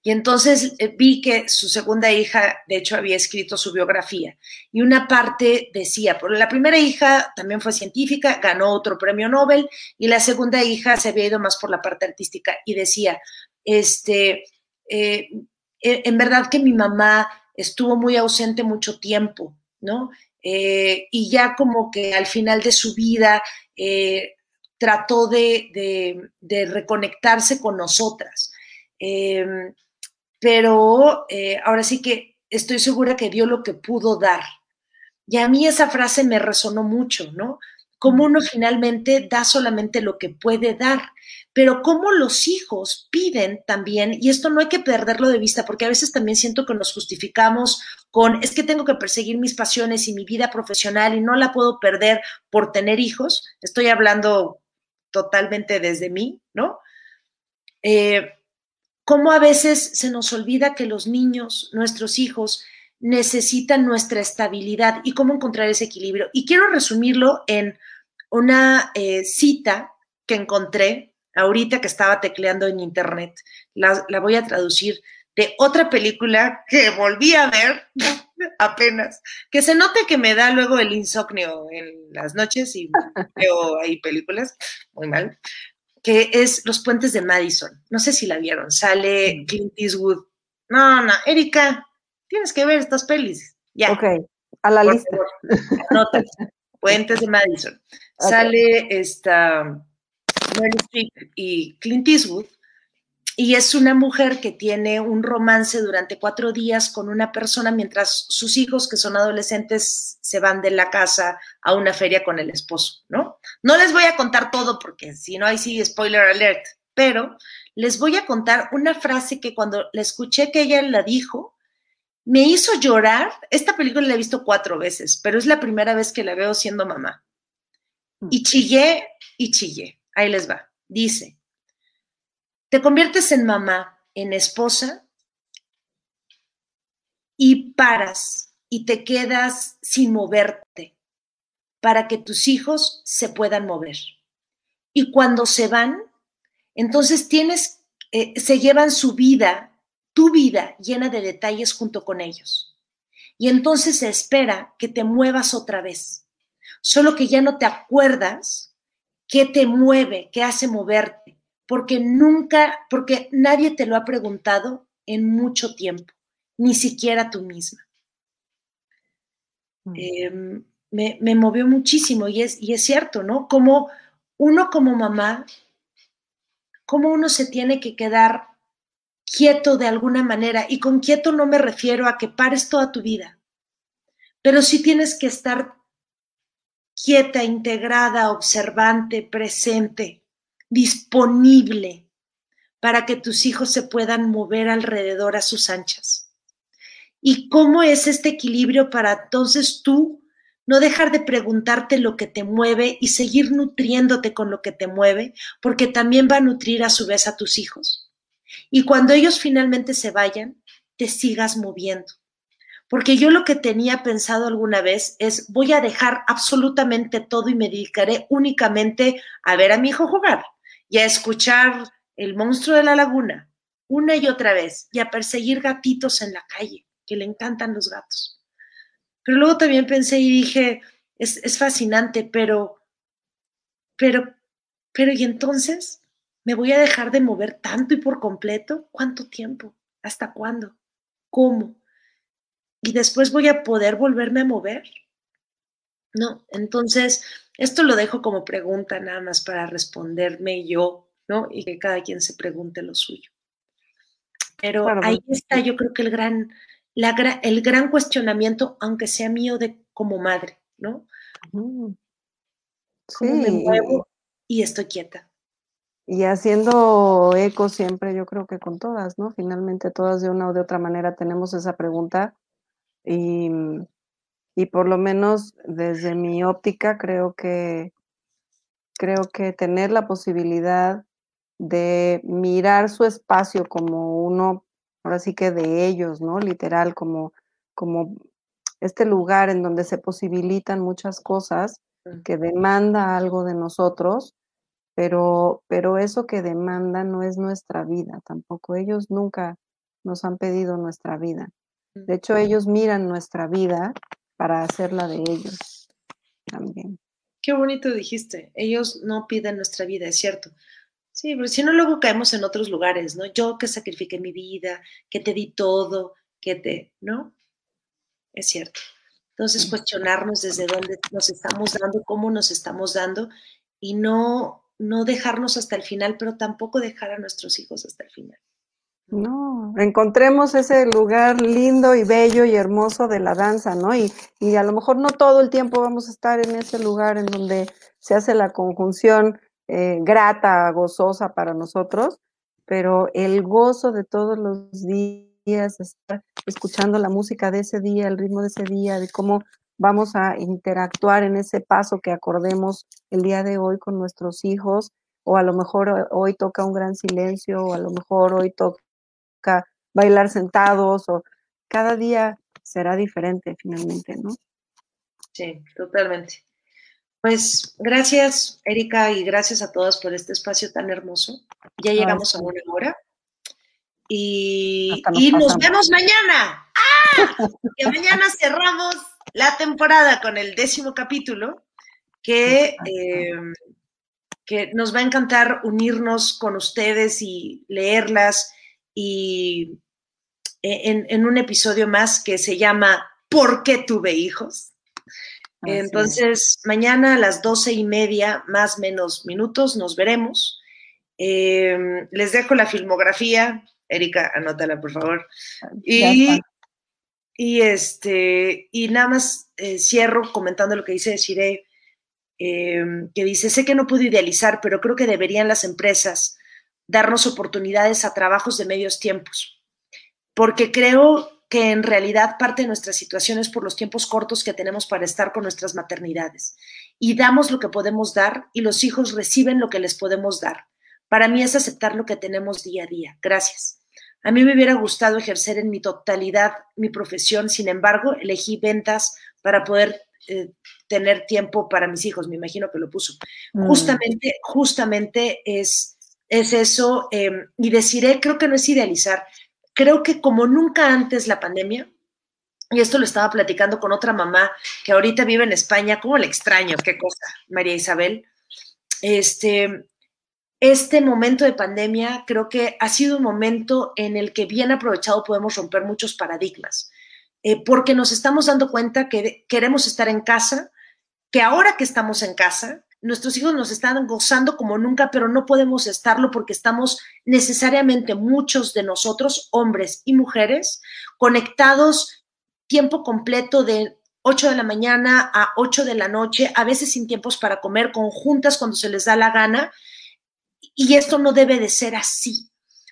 Y entonces eh, vi que su segunda hija, de hecho, había escrito su biografía. Y una parte decía, pero la primera hija también fue científica, ganó otro premio Nobel, y la segunda hija se había ido más por la parte artística y decía, este, eh, e, en verdad que mi mamá estuvo muy ausente mucho tiempo, ¿no? Eh, y ya como que al final de su vida trató de, de, reconectarse con nosotras. Em, pero eh, ahora sí que estoy segura que dio lo que pudo dar. Y a mí esa frase me resonó mucho, ¿no? Como uno finalmente da solamente lo que puede dar, pero como los hijos piden también, y esto no hay que perderlo de vista, porque a veces también siento que nos justificamos con, es que tengo que perseguir mis pasiones y mi vida profesional y no la puedo perder por tener hijos. Estoy hablando totalmente desde mí, ¿no? Eh, cómo a veces se nos olvida que los niños, nuestros hijos, necesitan nuestra estabilidad y cómo encontrar ese equilibrio. Y quiero resumirlo en una eh, cita que encontré ahorita que estaba tecleando en internet. La, voy a traducir de otra película que volví a ver apenas, que se note que me da luego el insomnio en las noches y veo ahí películas, muy mal, que es Los Puentes de Madison. No sé si la vieron. Sale Clint Eastwood. No, no, Erika, tienes que ver estas pelis. Ya. Ok, a la lista. Puentes de Madison. Sale esta Meryl Streep y Clint Eastwood y es una mujer que tiene un romance durante cuatro días con una persona mientras sus hijos, que son adolescentes, se van de la casa a una feria con el esposo, ¿no? No les voy a contar todo porque si no, hay sí, spoiler alert, pero les voy a contar una frase que cuando la escuché que ella la dijo, me hizo llorar. Esta película la he visto cuatro veces, pero es la primera vez que la veo siendo mamá. Y chillé y chillé. Ahí les va. Dice, te conviertes en mamá, en esposa y paras y te quedas sin moverte para que tus hijos se puedan mover. Y cuando se van, entonces tienes, eh, se llevan su vida, tu vida llena de detalles junto con ellos. Y entonces se espera que te muevas otra vez. Solo que ya no te acuerdas qué te mueve, qué hace moverte, porque nunca, porque nadie te lo ha preguntado en mucho tiempo, ni siquiera tú misma. Mm. Em, me, me, movió muchísimo y es, y es cierto, ¿no? Como uno como mamá, cómo uno se tiene que quedar quieto de alguna manera. Y con quieto no me refiero a que pares toda tu vida, pero sí tienes que estar quieta, integrada, observante, presente, disponible para que tus hijos se puedan mover alrededor a sus anchas. ¿Y cómo es este equilibrio para entonces tú no dejar de preguntarte lo que te mueve y seguir nutriéndote con lo que te mueve, porque también va a nutrir a su vez a tus hijos? Y cuando ellos finalmente se vayan, te sigas moviendo. Porque yo lo que tenía pensado alguna vez es, voy a dejar absolutamente todo y me dedicaré únicamente a ver a mi hijo jugar y a escuchar el monstruo de la laguna una y otra vez y a perseguir gatitos en la calle, que le encantan los gatos. Pero luego también pensé y dije, es, es fascinante, pero, pero, pero, ¿y entonces? ¿Me voy a dejar de mover tanto y por completo? ¿Cuánto tiempo? ¿Hasta cuándo? ¿Cómo? ¿Y después voy a poder volverme a mover? No, entonces, esto lo dejo como pregunta nada más para responderme yo, ¿no? Y que cada quien se pregunte lo suyo. Pero ahí está, yo creo que el gran, la, el gran cuestionamiento, aunque sea mío de como madre, ¿no? Sí. ¿Cómo me muevo y estoy quieta? Y haciendo eco siempre, yo creo que con todas, ¿no? Finalmente todas de una o de otra manera tenemos esa pregunta y, y por lo menos desde mi óptica creo que creo que tener la posibilidad de mirar su espacio como uno, ahora sí que de ellos, ¿no? Literal, como, como este lugar en donde se posibilitan muchas cosas que demanda algo de nosotros, pero, pero eso que demanda no es nuestra vida tampoco. Ellos nunca nos han pedido nuestra vida. De hecho, ellos miran nuestra vida para hacerla de ellos también. Qué bonito dijiste. Ellos no piden nuestra vida, es cierto. Sí, pero si no, luego caemos en otros lugares, ¿no? Yo que sacrifiqué mi vida, que te di todo, que te, ¿no? Es cierto. Entonces, cuestionarnos desde dónde nos estamos dando, cómo nos estamos dando y no, no dejarnos hasta el final, pero tampoco dejar a nuestros hijos hasta el final. No, encontremos ese lugar lindo y bello y hermoso de la danza, ¿no? Y, y, a lo mejor no todo el tiempo vamos a estar en ese lugar en donde se hace la conjunción eh, grata, gozosa para nosotros, pero el gozo de todos los días, estar escuchando la música de ese día, el ritmo de ese día, de cómo vamos a interactuar en ese paso que acordemos el día de hoy con nuestros hijos, o a lo mejor hoy toca un gran silencio, o a lo mejor hoy toca bailar sentados o cada día será diferente finalmente, ¿no? Sí, totalmente. Pues gracias, Erika, y gracias a todas por este espacio tan hermoso. Ya llegamos a una hora. Y nos, vemos mañana. ¡Ah! que mañana cerramos la temporada con el décimo capítulo, que, em, que nos va a encantar unirnos con ustedes y leerlas y e, en, un episodio más que se llama ¿Por qué tuve hijos? Entonces, mañana a las doce y media, más menos minutos, nos veremos. Em, les dejo la filmografía. Erika, anótala, por favor. Y, y, este, y nada más eh, cierro comentando lo que dice Shiré, em, que dice, sé que no puedo idealizar, pero creo que deberían las empresas darnos oportunidades a trabajos de medios tiempos, porque creo que en realidad parte de nuestra situación es por los tiempos cortos que tenemos para estar con nuestras maternidades. Y damos lo que podemos dar y los hijos reciben lo que les podemos dar. Para mí es aceptar lo que tenemos día a día. Gracias. A mí me hubiera gustado ejercer en mi totalidad mi profesión, sin embargo, elegí ventas para poder eh, tener tiempo para mis hijos, me imagino que lo puso. Mm. Justamente, justamente es es eso. Em, y deciré, creo que no es idealizar, creo que como nunca antes la pandemia, y esto lo estaba platicando con otra mamá que ahorita vive en España, ¿cómo le extraño? ¿Qué cosa? María Isabel. Este, este momento de pandemia creo que ha sido un momento en el que bien aprovechado podemos romper muchos paradigmas, eh, porque nos estamos dando cuenta que queremos estar en casa, que ahora que estamos en casa, nuestros hijos nos están gozando como nunca, pero no podemos estarlo porque estamos necesariamente muchos de nosotros, hombres y mujeres, conectados tiempo completo de 8 de la mañana a 8 de la noche, a veces sin tiempos para comer, conjuntas cuando se les da la gana. Y esto no debe de ser así.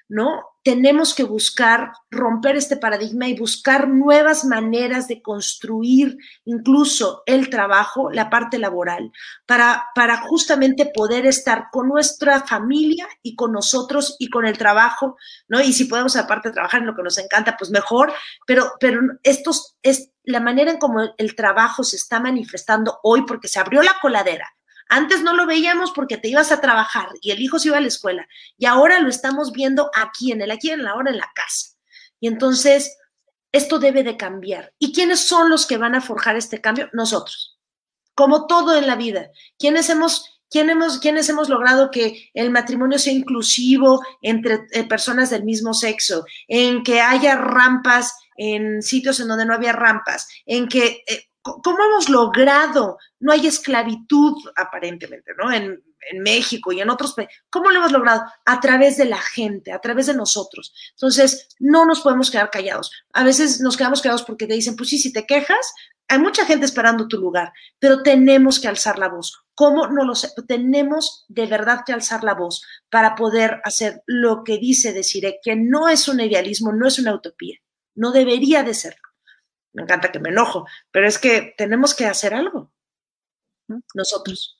¿No? Tenemos que buscar romper este paradigma y buscar nuevas maneras de construir incluso el trabajo, la parte laboral, para, para justamente poder estar con nuestra familia y con nosotros y con el trabajo, ¿no? Y si podemos aparte trabajar en lo que nos encanta, pues mejor, pero, pero estos es la manera en cómo el trabajo se está manifestando hoy porque se abrió la coladera antes no lo veíamos porque te ibas a trabajar y el hijo se iba a la escuela. Y ahora lo estamos viendo aquí, en el aquí, en la hora, en la casa. Y entonces, esto debe de cambiar. ¿Y quiénes son los que van a forjar este cambio? Nosotros. Como todo en la vida. ¿Quiénes hemos hemos, ¿Quiénes hemos logrado que el matrimonio sea inclusivo entre eh, personas del mismo sexo? En que haya rampas en sitios en donde no había rampas, en que eh, ¿Cómo hemos logrado? No hay esclavitud aparentemente, ¿no? En, México y en otros países. ¿Cómo lo hemos logrado? A través de la gente, a través de nosotros. Entonces, no nos podemos quedar callados. A veces nos quedamos callados porque te dicen, pues sí, si te quejas, hay mucha gente esperando tu lugar, pero tenemos que alzar la voz. ¿Cómo? No lo sé. Tenemos de verdad que alzar la voz para poder hacer lo que dice Desiree, que no es un idealismo, no es una utopía. No debería de serlo me encanta que me enojo, pero es que tenemos que hacer algo. Nosotros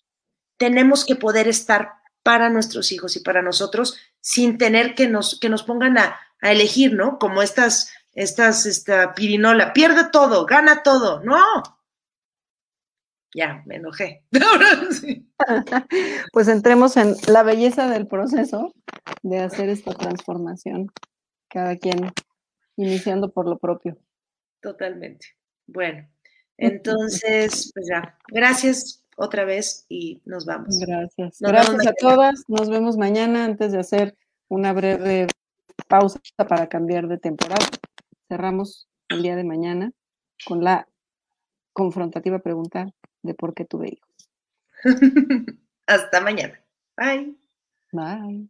tenemos que poder estar para nuestros hijos y para nosotros sin tener que nos, que nos pongan a, elegir, ¿no? Como estas, estas, esta pirinola, pierde todo, gana todo, no. Ya, me enojé. pues entremos en la belleza del proceso de hacer esta transformación, cada quien iniciando por lo propio. Totalmente. Bueno, entonces, pues ya, gracias otra vez y nos vamos. Gracias. gracias a todas. Nos vemos mañana antes de hacer una breve pausa para cambiar de temporada. Cerramos el día de mañana con la confrontativa pregunta de por qué tuve hijos. Hasta mañana. Bye. Bye.